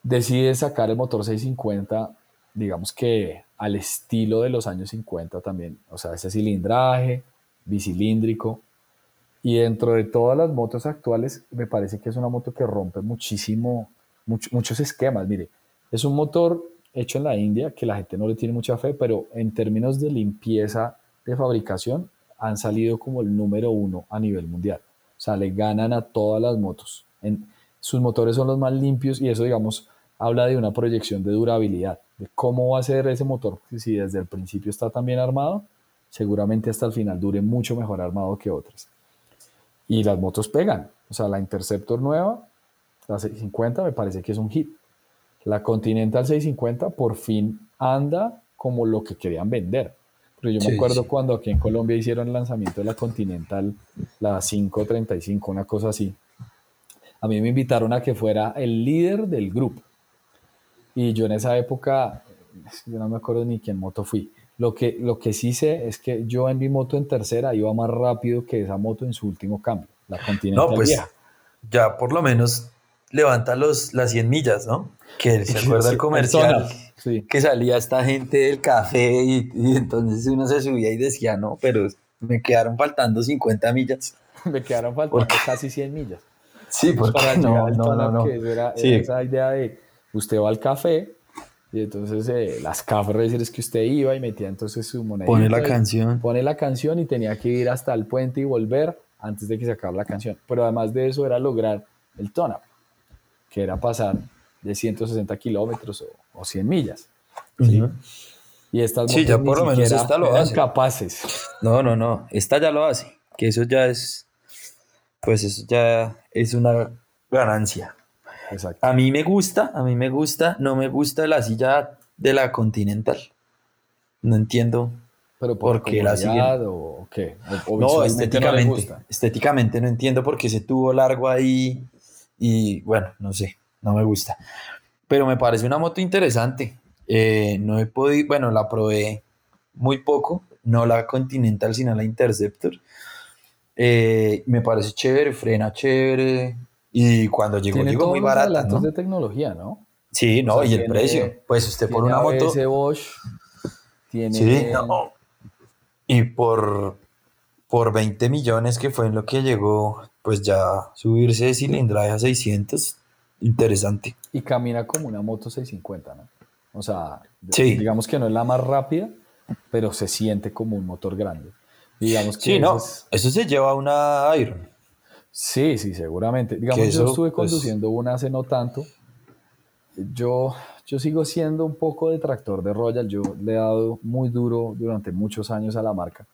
decide sacar el motor 650, digamos que al estilo de los años 50 también, o sea, ese cilindraje, bicilíndrico, y dentro de todas las motos actuales, me parece que es una moto que rompe muchísimo, much- muchos esquemas. Mire, es un motor hecho en la India que la gente no le tiene mucha fe, pero en términos de limpieza de fabricación, han salido como el número uno a nivel mundial. O sea, le ganan a todas las motos. En, sus motores son los más limpios y eso, digamos, habla de una proyección de durabilidad, de cómo va a ser ese motor. Si desde el principio está tan bien armado, seguramente hasta el final dure mucho mejor armado que otras. Y las motos pegan. O sea, la Interceptor nueva, la 650, me parece que es un hit. La Continental 650 por fin anda como lo que querían vender. Pero yo me acuerdo sí. cuando aquí en Colombia hicieron el lanzamiento de la Continental, la 535, una cosa así. A mí me invitaron a que fuera el líder del grupo. Y yo en esa época, yo no me acuerdo ni quién moto fui. Lo que, lo que sí sé es que yo en mi moto en tercera iba más rápido que esa moto en su último cambio, la Continental No, pues vieja. ya por lo menos levanta los, las 100 millas, ¿no? Que se acuerda el comercial sí. que salía esta gente del café y, y entonces uno se subía y decía, no, pero me quedaron faltando 50 millas. Me quedaron faltando casi 100 millas. Sí, porque para no, no, no, no. era, Sí. esa idea de usted va al café y entonces eh, las cafés es que usted iba y metía entonces su moneda. Pone la canción. Pone la canción y tenía que ir hasta el puente y volver antes de que se acabara la canción. Pero además de eso era lograr el tone que era pasar de 160 kilómetros o, o 100 millas. ¿sí? Y estas Sí, ya por lo menos esta lo hace. capaces. No, no, no. Esta ya lo hace. Que eso ya es. Pues eso ya es una ganancia. Exacto. A mí me gusta, a mí me gusta, no me gusta la silla de la Continental. No entiendo. ¿Pero por Porque la siguen- o qué? O- No, estéticamente. gusta? estéticamente no entiendo por qué ese tubo largo ahí y bueno, no sé, no me gusta. Pero me parece una moto interesante. Eh, no he podido, bueno, la probé muy poco, no la Continental, sino la Interceptor. Eh, me parece chévere, frena chévere. Y cuando llegó, Tiene llegó muy barata, ¿no? de tecnología, ¿no? Sí, no, O sea, y el precio. Pues usted por una moto. ABS Bosch, tiene... Sí, no. Y por, por 20 millones, que fue en lo que llegó, pues ya subirse de cilindraje a 600, interesante. Y camina como una moto 650, ¿no? O sea, Sí. digamos que no es la más rápida, pero se siente como un motor grande. Digamos que Sí, no, eso es- eso se lleva a una Iron. Sí, sí, seguramente. Digamos, Que yo eso, estuve pues- conduciendo una hace no tanto. Yo, yo sigo siendo un poco detractor de Royal. Yo le he dado muy duro durante muchos años a la marca.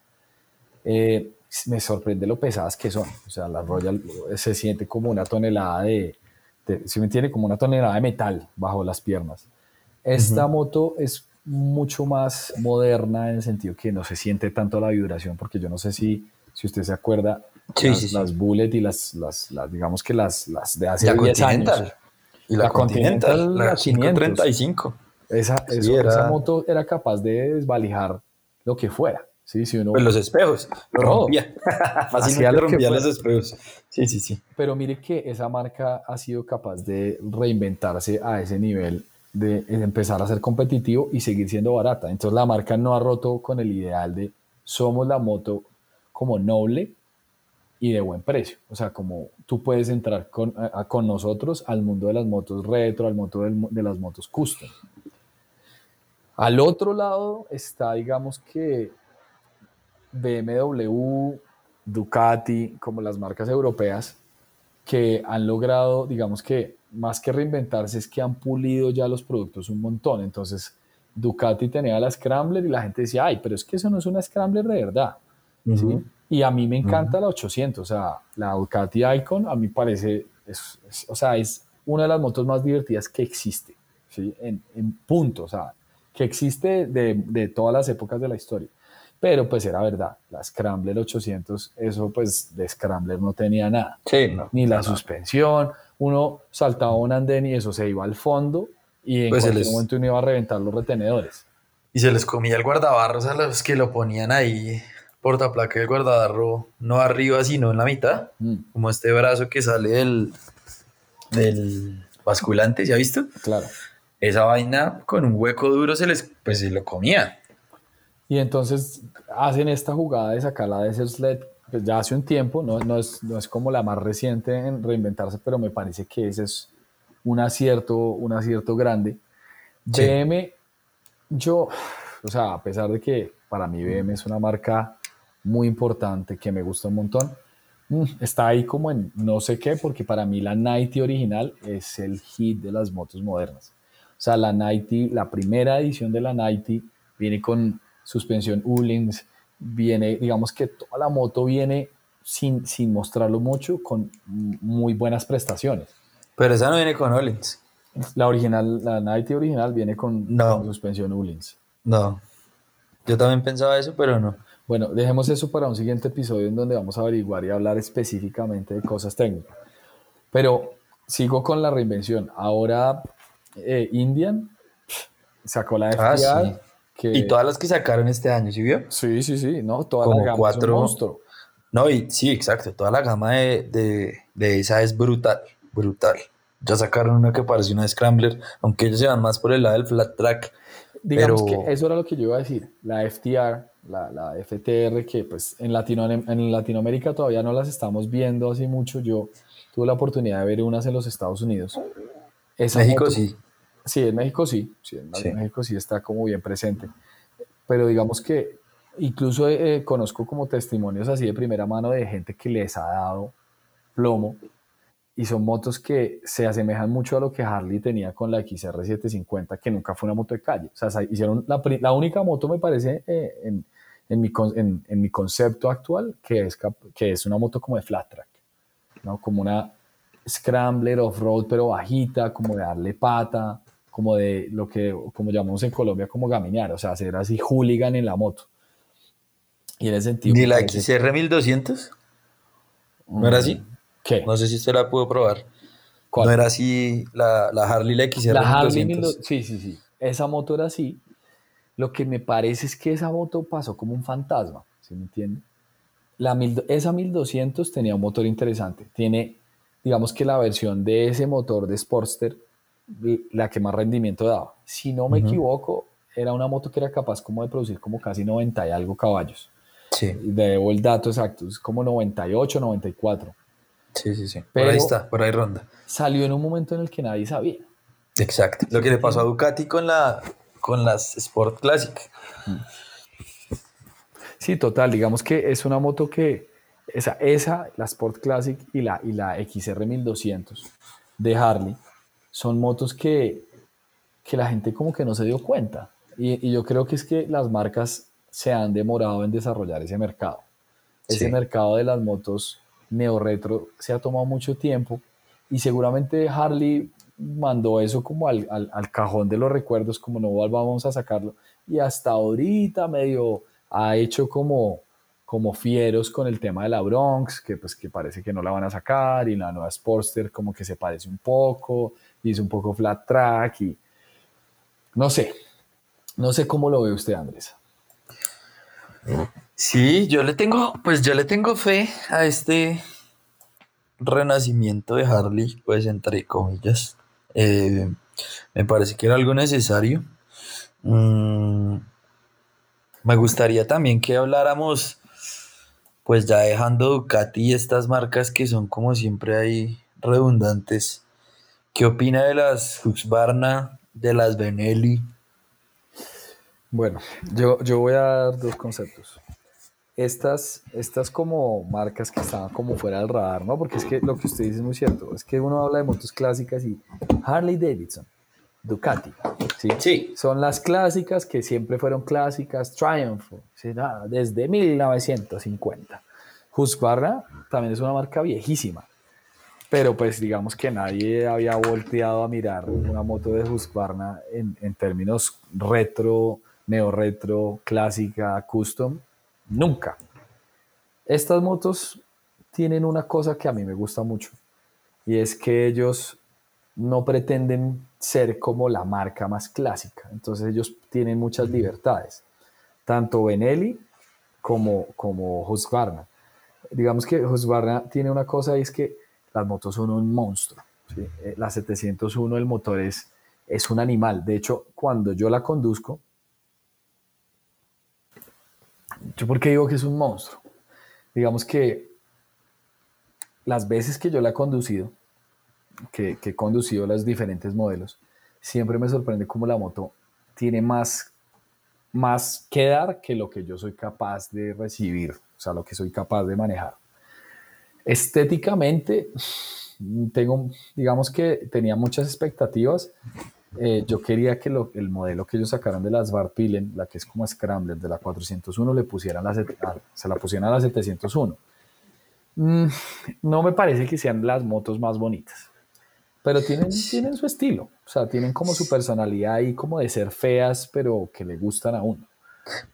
Eh, me sorprende lo pesadas que son. O sea, la Royal se siente como una tonelada de, de si me entiende, como una tonelada de metal bajo las piernas. Esta moto es mucho más moderna en el sentido que no se siente tanto la vibración, porque yo no sé si, si usted se acuerda, Sí, las, sí, sí. las Bullet y las, las, las, digamos que las, las de hace La 10 Continental. años. Y la, La Continental, Continental, la la 500. 535. Esa, Sí, eso- era- esa moto era capaz de desvalijar lo que fuera. ¿sí? Si uno, Pues los espejos, lo rompía. Fácilmente lo rompía los espejos. Sí, sí, sí. Pero mire que esa marca ha sido capaz de reinventarse a ese nivel de empezar a ser competitivo y seguir siendo barata. Entonces la marca no ha roto con el ideal de somos la moto como noble y de buen precio. O sea, como tú puedes entrar con, con nosotros al mundo de las motos retro, al mundo de las motos custom. Al otro lado está, digamos que BMW, Ducati, como las marcas europeas, que han logrado, digamos que más que reinventarse, es que han pulido ya los productos un montón. Entonces, Ducati tenía la Scrambler y la gente decía, ay, pero es que eso no es una Scrambler de verdad. ¿sí? Y a mí me encanta la 800, o sea, la Ducati Icon a mí parece, es- es- o sea, es una de las motos más divertidas que existe, ¿sí? En, en punto, o sea, que existe de, de todas las épocas de la historia. Pero pues era verdad, la Scrambler 800, eso pues de Scrambler no tenía nada Sí, no. ni la suspensión. Uno saltaba un andén y eso se iba al fondo y en Pues cualquier les- momento uno iba a reventar los retenedores. Y se les comía el guardabarros a los que lo ponían ahí, portaplaca del guardabarro, no arriba, sino en la mitad, Mm, como este brazo que sale del, del basculante, ¿se ha visto? claro. Esa vaina con un hueco duro se les, pues se lo comía. Y entonces hacen esta jugada de sacarla de ese sled pues ya hace un tiempo, no, no, es, no es como la más reciente en reinventarse, pero me parece que ese es un acierto, un acierto grande. Sí. BM, yo, o sea, a pesar de que para mí BM es una marca muy importante, que me gusta un montón, mm, está ahí como en no sé qué, porque para mí la 90 original es el hit de las motos modernas. O sea, la 90, la primera edición de la 90 viene con suspensión Uhlings, viene, digamos que toda la moto viene sin, sin mostrarlo mucho, con muy buenas prestaciones. Pero esa no viene con Olins. La original, la 90 original viene con, No. con suspensión Uhlings. No. Yo también pensaba eso, pero no. Bueno, dejemos eso para un siguiente episodio en donde vamos a averiguar y hablar específicamente de cosas técnicas. Pero sigo con la reinvención. Ahora eh, Indian sacó la Ah, FTR. sí. que, Y todas las que sacaron este año, ¿sí vio? Sí, sí, sí, no, toda Como la gama es un cuatro- monstruo. No, y sí, exacto. Toda la gama de, de, de esa es brutal, brutal. Ya sacaron una que parece una Scrambler, aunque ellos se van más por el lado del flat track. Digamos Pero- que eso era lo que yo iba a decir. La FTR, la, la FTR, que pues en, Latino, en Latinoamérica todavía no las estamos viendo así mucho. Yo tuve la oportunidad de ver unas en los Estados Unidos. Esa México moto- sí. Sí, en México sí, sí, en Sí. México sí está como bien presente. Pero digamos que incluso eh, conozco como testimonios así de primera mano de gente que les ha dado plomo y son motos que se asemejan mucho a lo que Harley tenía con la XR750, que nunca fue una moto de calle. O sea, hicieron la, única moto, me parece, eh, en, en mi, con- en- en mi concepto actual, que es, que es una moto como de flat track, ¿no? Como una scrambler off-road, pero bajita, como de darle pata, como de lo que como llamamos en Colombia como gaminear, o sea, hacer así hooligan en la moto. Y en ese sentido... ¿Ni la parece- XR 1200? ¿No era así? ¿Qué? No sé si usted la pudo probar. ¿Cuál? ¿No era así la, la Harley la XR La Harley 1200? 1200, sí, sí, sí. Esa moto era así. Lo que me parece es que esa moto pasó como un fantasma, ¿sí me entiende? La mil- esa 1200 tenía un motor interesante. Tiene, digamos que la versión de ese motor de Sportster, la que más rendimiento daba. Si no me equivoco, era una moto que era capaz como de producir como casi 90 y algo caballos. Sí, Debo el dato exacto, es como 98, 94. Sí, sí, sí. por Pero- ahí está, por ahí ronda. Salió en un momento en el que nadie sabía. Exacto. Lo que le pasó a Ducati con, la, con las Sport Classic. Sí, total. Digamos que es una moto que esa, esa la Sport Classic y la, y la XR 1200 de Harley son motos que, que la gente como que no se dio cuenta. Y, y yo creo que es que las marcas se han demorado en desarrollar ese mercado. Ese Sí. mercado de las motos neo-retro se ha tomado mucho tiempo y seguramente Harley mandó eso como al, al- al cajón de los recuerdos, como no vamos a sacarlo. Y hasta ahorita medio ha hecho como, como fieros con el tema de la Bronx, que pues que parece que no la van a sacar, y la nueva Sportster como que se parece un poco, y es un poco flat track, y no sé, no sé cómo lo ve usted, Andrés. Sí, yo le tengo, pues yo le tengo fe a este renacimiento de Harley, pues entre comillas. Eh, me parece que era algo necesario. Mm, me gustaría también que habláramos, pues ya dejando Ducati y estas marcas que son como siempre ahí redundantes. ¿Qué opina de las Husqvarna, de las Benelli? Bueno, yo, yo voy a dar dos conceptos. Estas, estas como marcas que estaban como fuera del radar, ¿no? Porque es que lo que usted dice es muy cierto. Es que uno habla de motos clásicas y Harley Davidson, Ducati, ¿sí? Sí. Son las clásicas que siempre fueron clásicas, Triumph, ¿sí? Ah, desde 1950. Husqvarna también es una marca viejísima, pero pues digamos que nadie había volteado a mirar una moto de Husqvarna en, en términos retro, neo-retro, clásica, custom, nunca. Estas motos tienen una cosa que a mí me gusta mucho y es que ellos no pretenden ser como la marca más clásica, entonces ellos tienen muchas libertades, tanto Benelli como, como Husqvarna. Digamos que Husqvarna tiene una cosa y es que las motos son un monstruo. ¿sí? Eh, La 701, el motor es, es un animal. De hecho, cuando yo la conduzco, ¿yo por qué digo que es un monstruo? Digamos que las veces que yo la he conducido, que, que he conducido los diferentes modelos, siempre me sorprende cómo la moto tiene más, más que dar que lo que yo soy capaz de recibir, o sea, lo que soy capaz de manejar. Estéticamente, tengo, digamos que tenía muchas expectativas. Eh, yo quería que lo- el modelo que ellos sacaron de las Varpilen, la que es como Scrambler de la 401, le pusieran la, set- a- se la pusieran a la 701. Mm, no me parece que sean las motos más bonitas, pero tienen, tienen su estilo, o sea, tienen como su personalidad ahí como de ser feas, pero que le gustan a uno.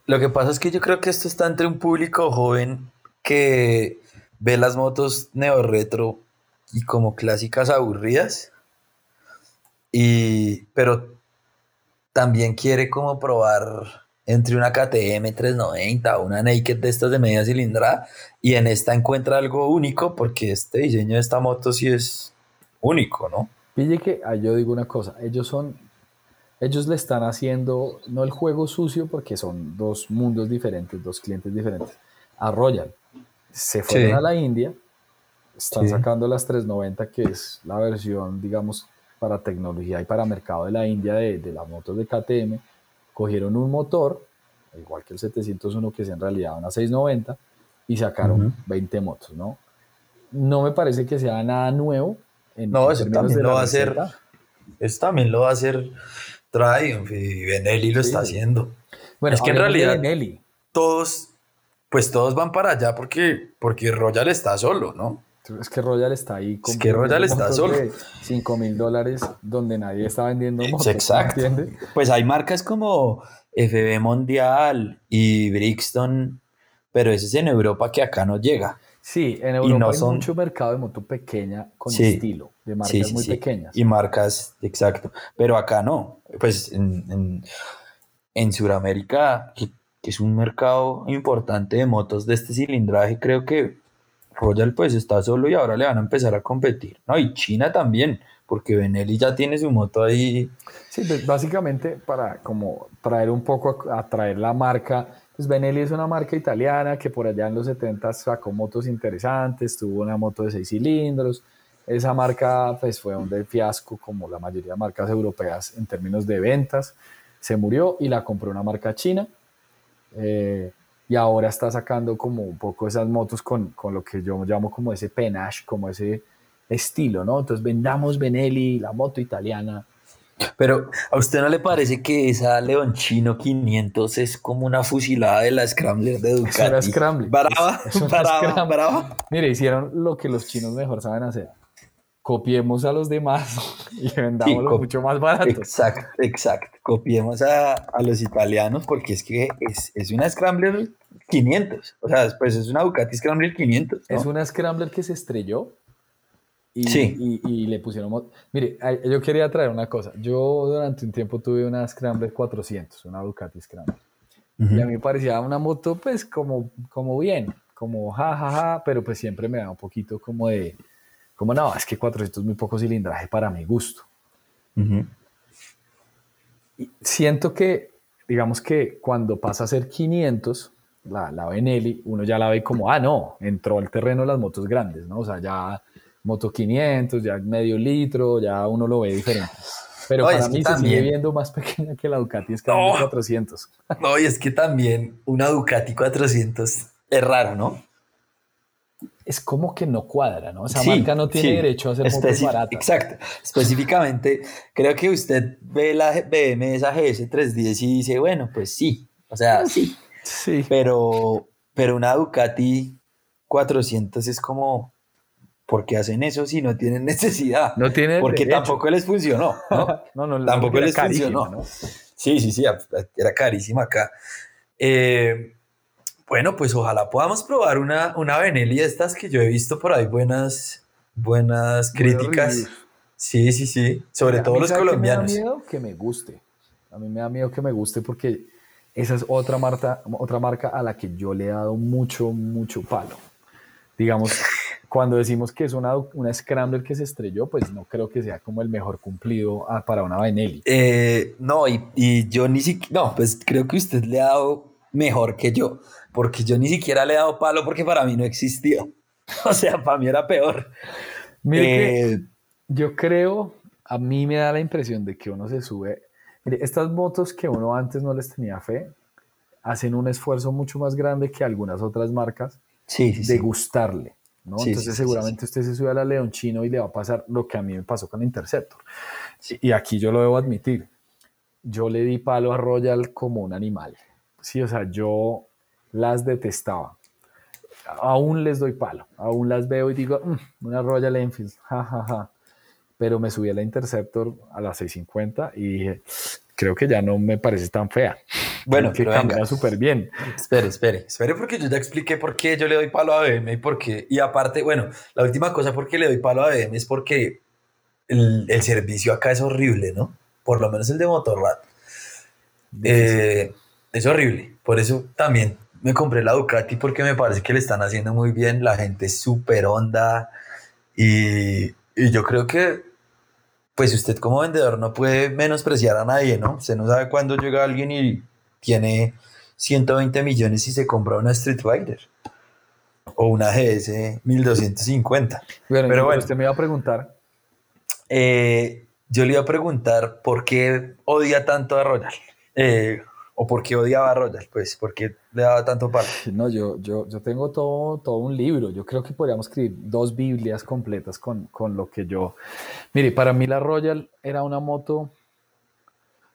Lo que pasa es que yo creo que esto está entre un público joven que ve las motos neo retro y como clásicas aburridas. Y, pero también quiere como probar entre una KTM 390 o una Naked de estas de media cilindrada y en esta encuentra algo único porque este diseño de esta moto sí es único, ¿no? Pille que ah, yo digo una cosa, ellos son, ellos le están haciendo, no el juego sucio porque son dos mundos diferentes, dos clientes diferentes, a Royal. Se fueron Sí. a la India, están Sí. sacando las 390, que es la versión, digamos, para tecnología y para mercado de la India de, de las motos de KTM. Cogieron un motor, igual que el 701, que es en realidad una 690, y sacaron Ujú. 20 motos, ¿no? No me parece que sea nada nuevo. En, No, en eso también lo va a hacer. Eso también lo va a hacer Triumph y Benelli lo Sí. está haciendo. Bueno, Es que en realidad- Benelli. todos, pues todos van para allá porque, porque Royal está solo, ¿no? Es que Royal está ahí. Es que Royal está solo. 5 mil dólares donde nadie está vendiendo motos. Exacto. Pues hay marcas como FB Mundial y Brixton, pero eso es en Europa que acá no llega. Sí, en Europa hay mucho mercado de moto pequeña con estilo, de marcas muy pequeñas. Y marcas, exacto. Pero acá no. Pues en, en, Sudamérica, que, es un mercado importante de motos de este cilindraje, creo que Royal pues está solo y ahora le van a empezar a competir. No, y China también, porque Benelli ya tiene su moto ahí. Sí, pues básicamente para como traer un poco, a, traer la marca pues Benelli es una marca italiana que por allá en los 70 sacó motos interesantes, tuvo una moto de seis cilindros. Esa marca pues fue un fiasco como la mayoría de marcas europeas en términos de ventas. Se murió y la compró una marca china. Eh, y ahora está sacando como un poco esas motos con, con, lo que yo llamo como ese penache, como ese estilo, ¿no? Entonces vendamos Benelli, la moto italiana, pero ¿a usted no le parece que esa Leonchino 500 es como una fusilada de la Scrambler de Ducati? Es una Scrambler. Brava, brava, brava. Mire, hicieron lo que los chinos mejor saben hacer. Copiemos a los demás y vendámoslo mucho más barato. Exacto, exacto. Copiemos a, a los italianos porque es que es, es, una Scrambler 500. O sea, después es una Ducati Scrambler 500. Es una Scrambler que se estrelló y, y, le pusieron... Mire, yo quería traer una cosa. Yo durante un tiempo tuve una Scrambler 400, una Ducati Scrambler. Y a mí me parecía una moto pues como, como bien, como jajaja, ja, ja, pero pues siempre me da un poquito como de... Como no, es que 400 es muy poco cilindraje para mi gusto. y siento que, digamos que cuando pasa a ser 500, la, la Benelli, uno ya la ve como, ah, no, entró al terreno de las motos grandes, ¿no? O sea, ya Moto 500, ya medio litro, ya uno lo ve diferente. Pero para mí se sigue viendo más pequeña que la Ducati Scrambler 400. No, y es que también una Ducati 400 es raro, ¿no? Es como que no cuadra, ¿no? Esa marca no tiene derecho a hacer motos baratas. Exacto. Específicamente, creo que usted ve la BM, esa GS310 y dice, bueno, pues sí. O sea, sí. Sí. Pero, pero una Ducati 400 es como, ¿por qué hacen eso si no tienen necesidad? No tienen Porque tampoco les funcionó, ¿no? no, no, tampoco les funcionó. ¿no? Sí, sí, sí, era carísima acá. Eh, bueno, pues ojalá podamos probar una, una Benelli de estas que yo he visto por ahí buenas, buenas críticas. Sí, sí, sí, sobre todo los colombianos. me da miedo que me guste. A mí me da miedo que me guste porque esa es otra marca, otra marca a la que yo le he dado mucho, mucho palo. Digamos, cuando decimos que es una, una Scrambler que se estrelló, pues no creo que sea como el mejor cumplido ah, para una Benelli. Eh, no, y, y, yo ni siquiera, no, pues creo que usted le ha dado mejor que yo, porque yo ni siquiera le he dado palo porque para mí no existió. O sea, para mí era peor. Mire eh, yo creo, a mí me da la impresión de que uno se sube. Mire, estas motos que uno antes no les tenía fe, hacen un esfuerzo mucho más grande que algunas otras marcas de gustarle. Entonces seguramente usted se sube a la León Chino y le va a pasar lo que a mí me pasó con Interceptor. Y aquí yo lo debo admitir, yo le di palo a Royal como un animal. Sí, o sea, yo las detestaba. Aún les doy palo, aún las veo y digo, mm, una Royal Enfield, jajaja. Pero me subí a la Interceptor a las 6.50 y dije, creo que ya no me parece tan fea. Bueno, que camina súper bien. Espere, espere, espere porque yo ya expliqué por qué yo le doy palo a BM y por qué. Y aparte, bueno, la última cosa por qué le doy palo a BM es porque el, el servicio acá es horrible, ¿no? Por lo menos el de Motorrad. Eh, es horrible. Por eso también me compré la Ducati porque me parece que le están haciendo muy bien. La gente es súper onda y, y yo creo que pues usted como vendedor no puede menospreciar a nadie, ¿no? Usted no sabe cuándo llega alguien y tiene 120 millones y se compra una Street Fighter o una GS 1250. Pero bueno, usted me iba a preguntar. Eh, yo le iba a preguntar por qué odia tanto a Royal. Eh, ¿O por qué odiaba a Royal? Pues, ¿por qué le daba tanto palo? No, yo, yo, yo tengo todo, todo un libro. Yo creo que podríamos escribir dos Biblias completas con, con lo que yo... Mire, para mí la Royal era una moto,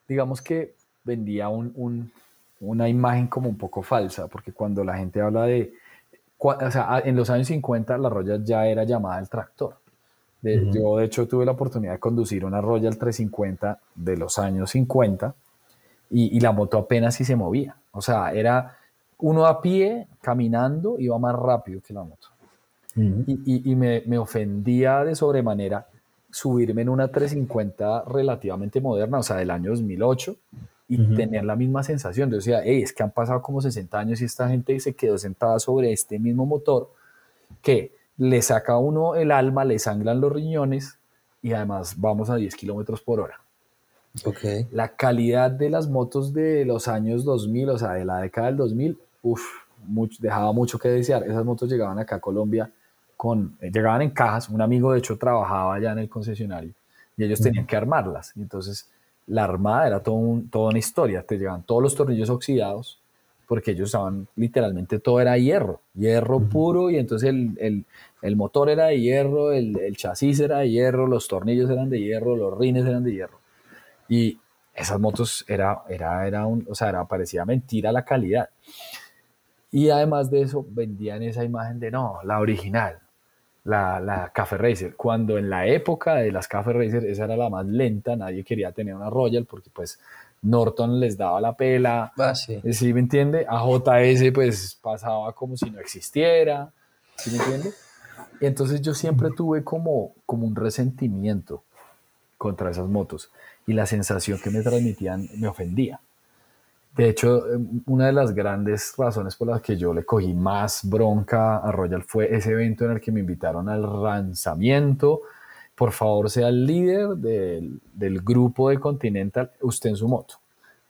digamos que vendía un, un, una imagen como un poco falsa, porque cuando la gente habla de... O sea, en los años 50 la Royal ya era llamada el tractor. Yo, de hecho, tuve la oportunidad de conducir una Royal 350 de los años 50 y, la moto apenas si se movía. O sea, era uno a pie, caminando, iba más rápido que la moto. Y, y, me, me, ofendía de sobremanera subirme en una 350 relativamente moderna, o sea, del año 2008, y tener la misma sensación. Yo decía, hey, es que han pasado como 60 años y esta gente se quedó sentada sobre este mismo motor que le saca a uno el alma, le sangran los riñones y además vamos a 10 kilómetros por hora. Okay. La calidad de las motos de los años 2000, o sea, de la década del 2000, uff, dejaba mucho que desear. Esas motos llegaban acá a Colombia con, eh, llegaban en cajas. Un amigo, de hecho, trabajaba allá en el concesionario y ellos tenían que armarlas. Y entonces, la armada era todo toda una historia. Te llegaban todos los tornillos oxidados porque ellos usaban literalmente todo era hierro, hierro puro. Y entonces el, el, el, motor era de hierro, el, el chasis era de hierro, los tornillos eran de hierro, los rines eran de hierro. Y esas motos era, era, era un, o sea, era, parecía mentira la calidad. Y además de eso, vendían esa imagen de no, la original, la, la Cafe Racer, cuando en la época de las Cafe Racer esa era la más lenta, nadie quería tener una Royal porque pues Norton les daba la pela, ah, sí. ¿sí me entiende? A JS pues pasaba como si no existiera, ¿sí me entiende? Y entonces yo siempre tuve como, como un resentimiento contra esas motos y la sensación que me transmitían me ofendía. De hecho, una de las grandes razones por las que yo le cogí más bronca a Royal fue ese evento en el que me invitaron al lanzamiento. Por favor, sea el líder del, del grupo de Continental, usted en su moto,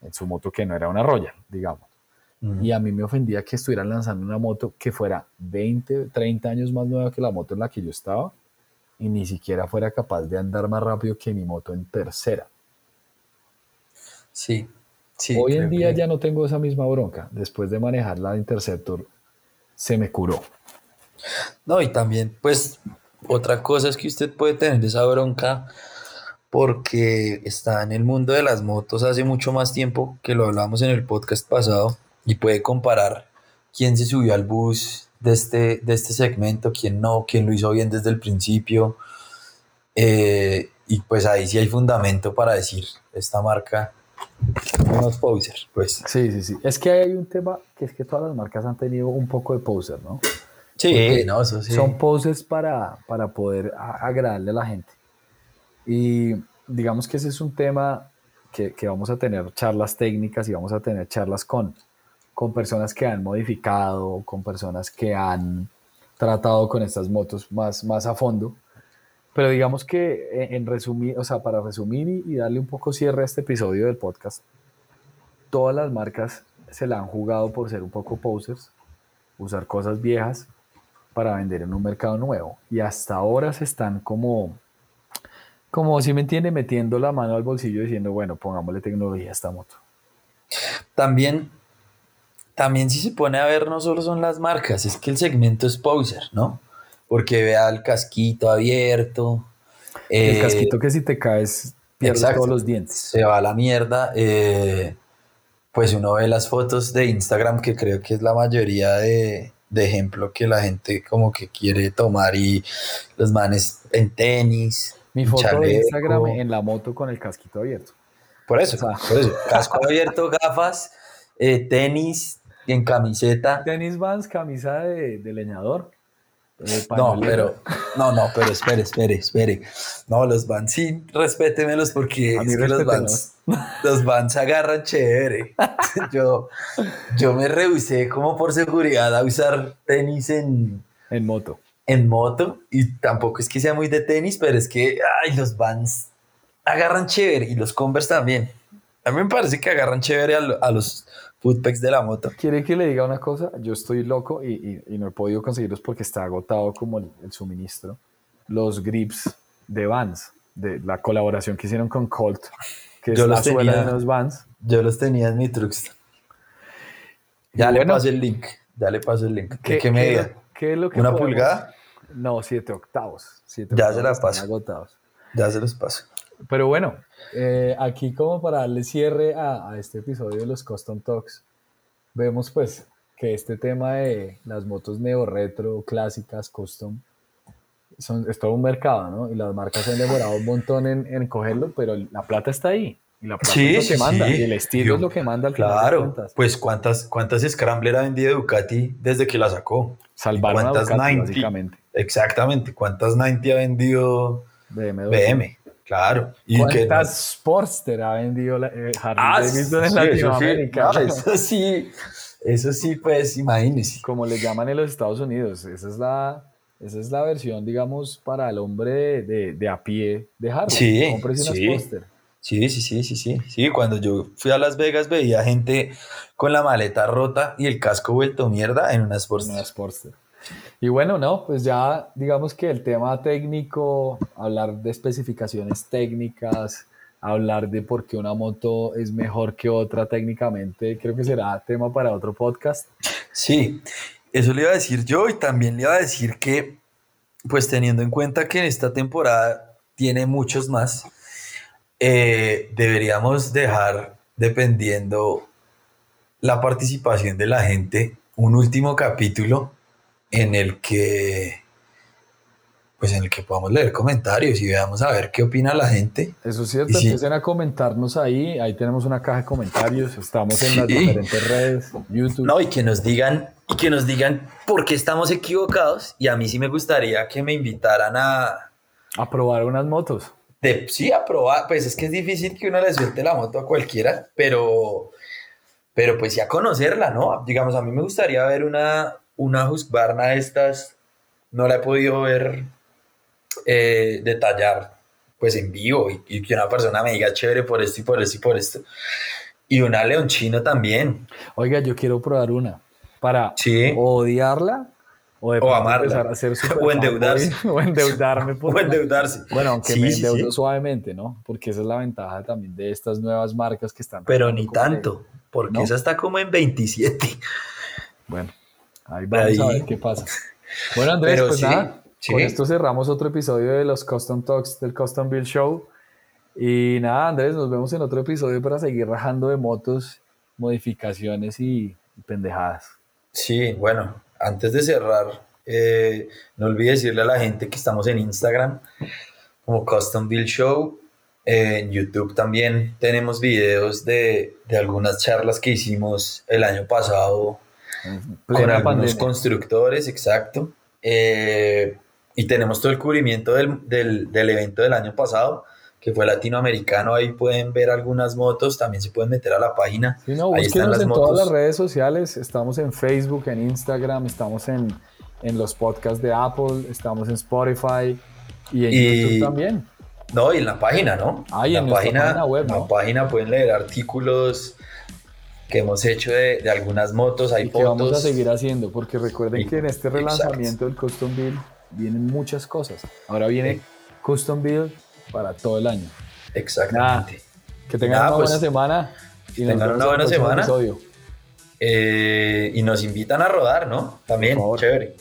en su moto que no era una Royal, digamos. Y a mí me ofendía que estuvieran lanzando una moto que fuera 20, 30 años más nueva que la moto en la que yo estaba y ni siquiera fuera capaz de andar más rápido que mi moto en tercera. Sí, Hoy en día ya no tengo esa misma bronca. Después de manejar la Interceptor, se me curó. No, y también, pues, otra cosa es que usted puede tener esa bronca porque está en el mundo de las motos hace mucho más tiempo que lo hablamos en el podcast pasado y puede comparar quién se subió al bus de este, de este segmento, quién no, quién lo hizo bien desde el principio. Eh, y pues ahí sí hay fundamento para decir, esta marca unos posers, pues. Sí, sí, sí. Es que hay un tema que es que todas las marcas han tenido un poco de poser, ¿no? Sí, no, eso sí. Son poses para, para poder agradarle a la gente. Y digamos que ese es un tema que, que, vamos a tener charlas técnicas y vamos a tener charlas con, con personas que han modificado, con personas que han tratado con estas motos más, más a fondo pero digamos que eh, en resumir, o sea, para resumir y, darle un poco cierre a este episodio del podcast, todas las marcas se la han jugado por ser un poco posers, usar cosas viejas para vender en un mercado nuevo. Y hasta ahora se están como, como si me entiende, metiendo la mano al bolsillo diciendo, bueno, pongámosle tecnología a esta moto. También, también si se pone a ver, no solo son las marcas, es que el segmento es poser, ¿no? Porque vea el casquito abierto. El eh, casquito que si te caes pierdes todos los dientes. Se va a la mierda. Eh, pues uno ve las fotos de Instagram que creo que es la mayoría de, de ejemplo que la gente como que quiere tomar y los manes en tenis. Mi foto de Instagram en la moto con el casquito abierto. Por eso, por eso. Casco abierto, gafas, eh, tenis en camiseta. Tenis Vans, camisa de, de leñador. No, pero, no, no, pero espere, espere, espere. No, los Vans sí, respétemelos porque es que los Vans, los Vans agarran chévere. Yo, yo me rehusé como por seguridad a usar tenis en... En moto. En moto, y tampoco es que sea muy de tenis, pero es que, ay, los Vans agarran chévere, y los Converse también. A mí me parece que agarran chévere a los footpegs de la moto. ¿Quiere que le diga una cosa? Yo estoy loco y, y, no he podido conseguirlos porque está agotado como el, suministro. Los grips de Vans, de la colaboración que hicieron con Colt, que yo es la suela de los Vans. Yo los tenía en mi Truckster. Ya le paso el link. Ya le paso el link. ¿Qué, qué, medida? ¿Qué es lo que ¿Una pulgada? No, siete octavos. Siete ya se las paso. Agotados. Ya se los paso. Pero bueno, eh, aquí como para darle cierre a, este episodio de los Custom Talks, vemos pues que este tema de las motos neo retro, clásicas, custom, son, es todo un mercado, ¿no? Y las marcas han demorado un montón en, en cogerlo, pero la plata está ahí. Y la plata es lo que manda. Y el estilo es lo que manda al Claro, pues ¿cuántas, cuántas Scrambler ha vendido Ducati desde que la sacó? Salvaron a Ducati, básicamente. Exactamente. ¿Cuántas 90 ha vendido BM? Claro. ¿Y ¿Cuántas Sportster ha vendido la, eh, Harley ah, Davidson en Latinoamérica? Eso sí, eso sí, pues imagínese. Como le llaman en los Estados Unidos, esa es la, esa es la versión, digamos, para el hombre de, de a pie de Harley. Sí, sí. Sí, sí, sí, sí, sí. Sí, cuando yo fui a Las Vegas veía gente con la maleta rota y el casco vuelto mierda en una Sportster. Una Sportster. Y bueno, no, pues ya digamos que el tema técnico, hablar de especificaciones técnicas, hablar de por qué una moto es mejor que otra técnicamente, creo que será tema para otro podcast. Sí, eso le iba a decir yo y también le iba a decir que, pues teniendo en cuenta que en esta temporada tiene muchos más, eh, deberíamos dejar dependiendo la participación de la gente un último capítulo en el que pues en el que podamos leer comentarios y veamos a ver qué opina la gente. Eso es cierto, empiecen a comentarnos ahí, ahí tenemos una caja de comentarios, estamos en las diferentes redes, YouTube. No, y que nos digan, y que nos digan por qué estamos equivocados, y a mí sí me gustaría que me invitaran a... A probar unas motos. De, sí, a probar, pues es que es difícil que uno le suelte la moto a cualquiera, pero, pero pues sí a conocerla, ¿no? Digamos, a mí me gustaría ver una, una Husqvarna de estas, no la he podido ver eh, detallar pues en vivo y, que una persona me diga chévere por esto y por esto y por esto. Y una leonchino también. Oiga, yo quiero probar una para odiarla o, de o amarla. A hacer o endeudarse. o endeudarme. o endeudarse. Bueno, aunque me endeudo suavemente, ¿no? Porque esa es la ventaja también de estas nuevas marcas que están. Pero ni tanto, porque esa está como en 27. Bueno, ahí vamos a ver qué pasa. Bueno, Andrés, pues nada, con esto cerramos otro episodio de los Custom Talks del Custom Build Show. Y nada, Andrés, nos vemos en otro episodio para seguir rajando de motos, modificaciones y, pendejadas. Sí, bueno, antes de cerrar, eh, no olvides decirle a la gente que estamos en Instagram como Custom Build Show. en YouTube también tenemos videos de, de, algunas charlas que hicimos el año pasado con algunos constructores, exacto. Eh, y tenemos todo el cubrimiento del, del, del, evento del año pasado, que fue latinoamericano. Ahí pueden ver algunas motos, también se pueden meter a la página. Sí, no, Ahí están las en todas las redes sociales. Estamos en Facebook, en Instagram, estamos en, en los podcasts de Apple, estamos en Spotify y en YouTube también. No, y en la página, ¿no? Ah, en, la página, web. En la página pueden leer artículos que hemos hecho de, de algunas motos, hay y fotos. que vamos a seguir haciendo, porque recuerden que en este relanzamiento del Custom Build vienen muchas cosas. Ahora viene Custom Build para todo el año. Exactamente. que tengan una buena pues, semana. Y tengan una buena semana. Eh, y nos invitan a rodar, ¿no? También, chévere.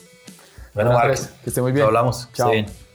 Bueno, Marcos, que esté muy bien. hablamos. Chao. Chao.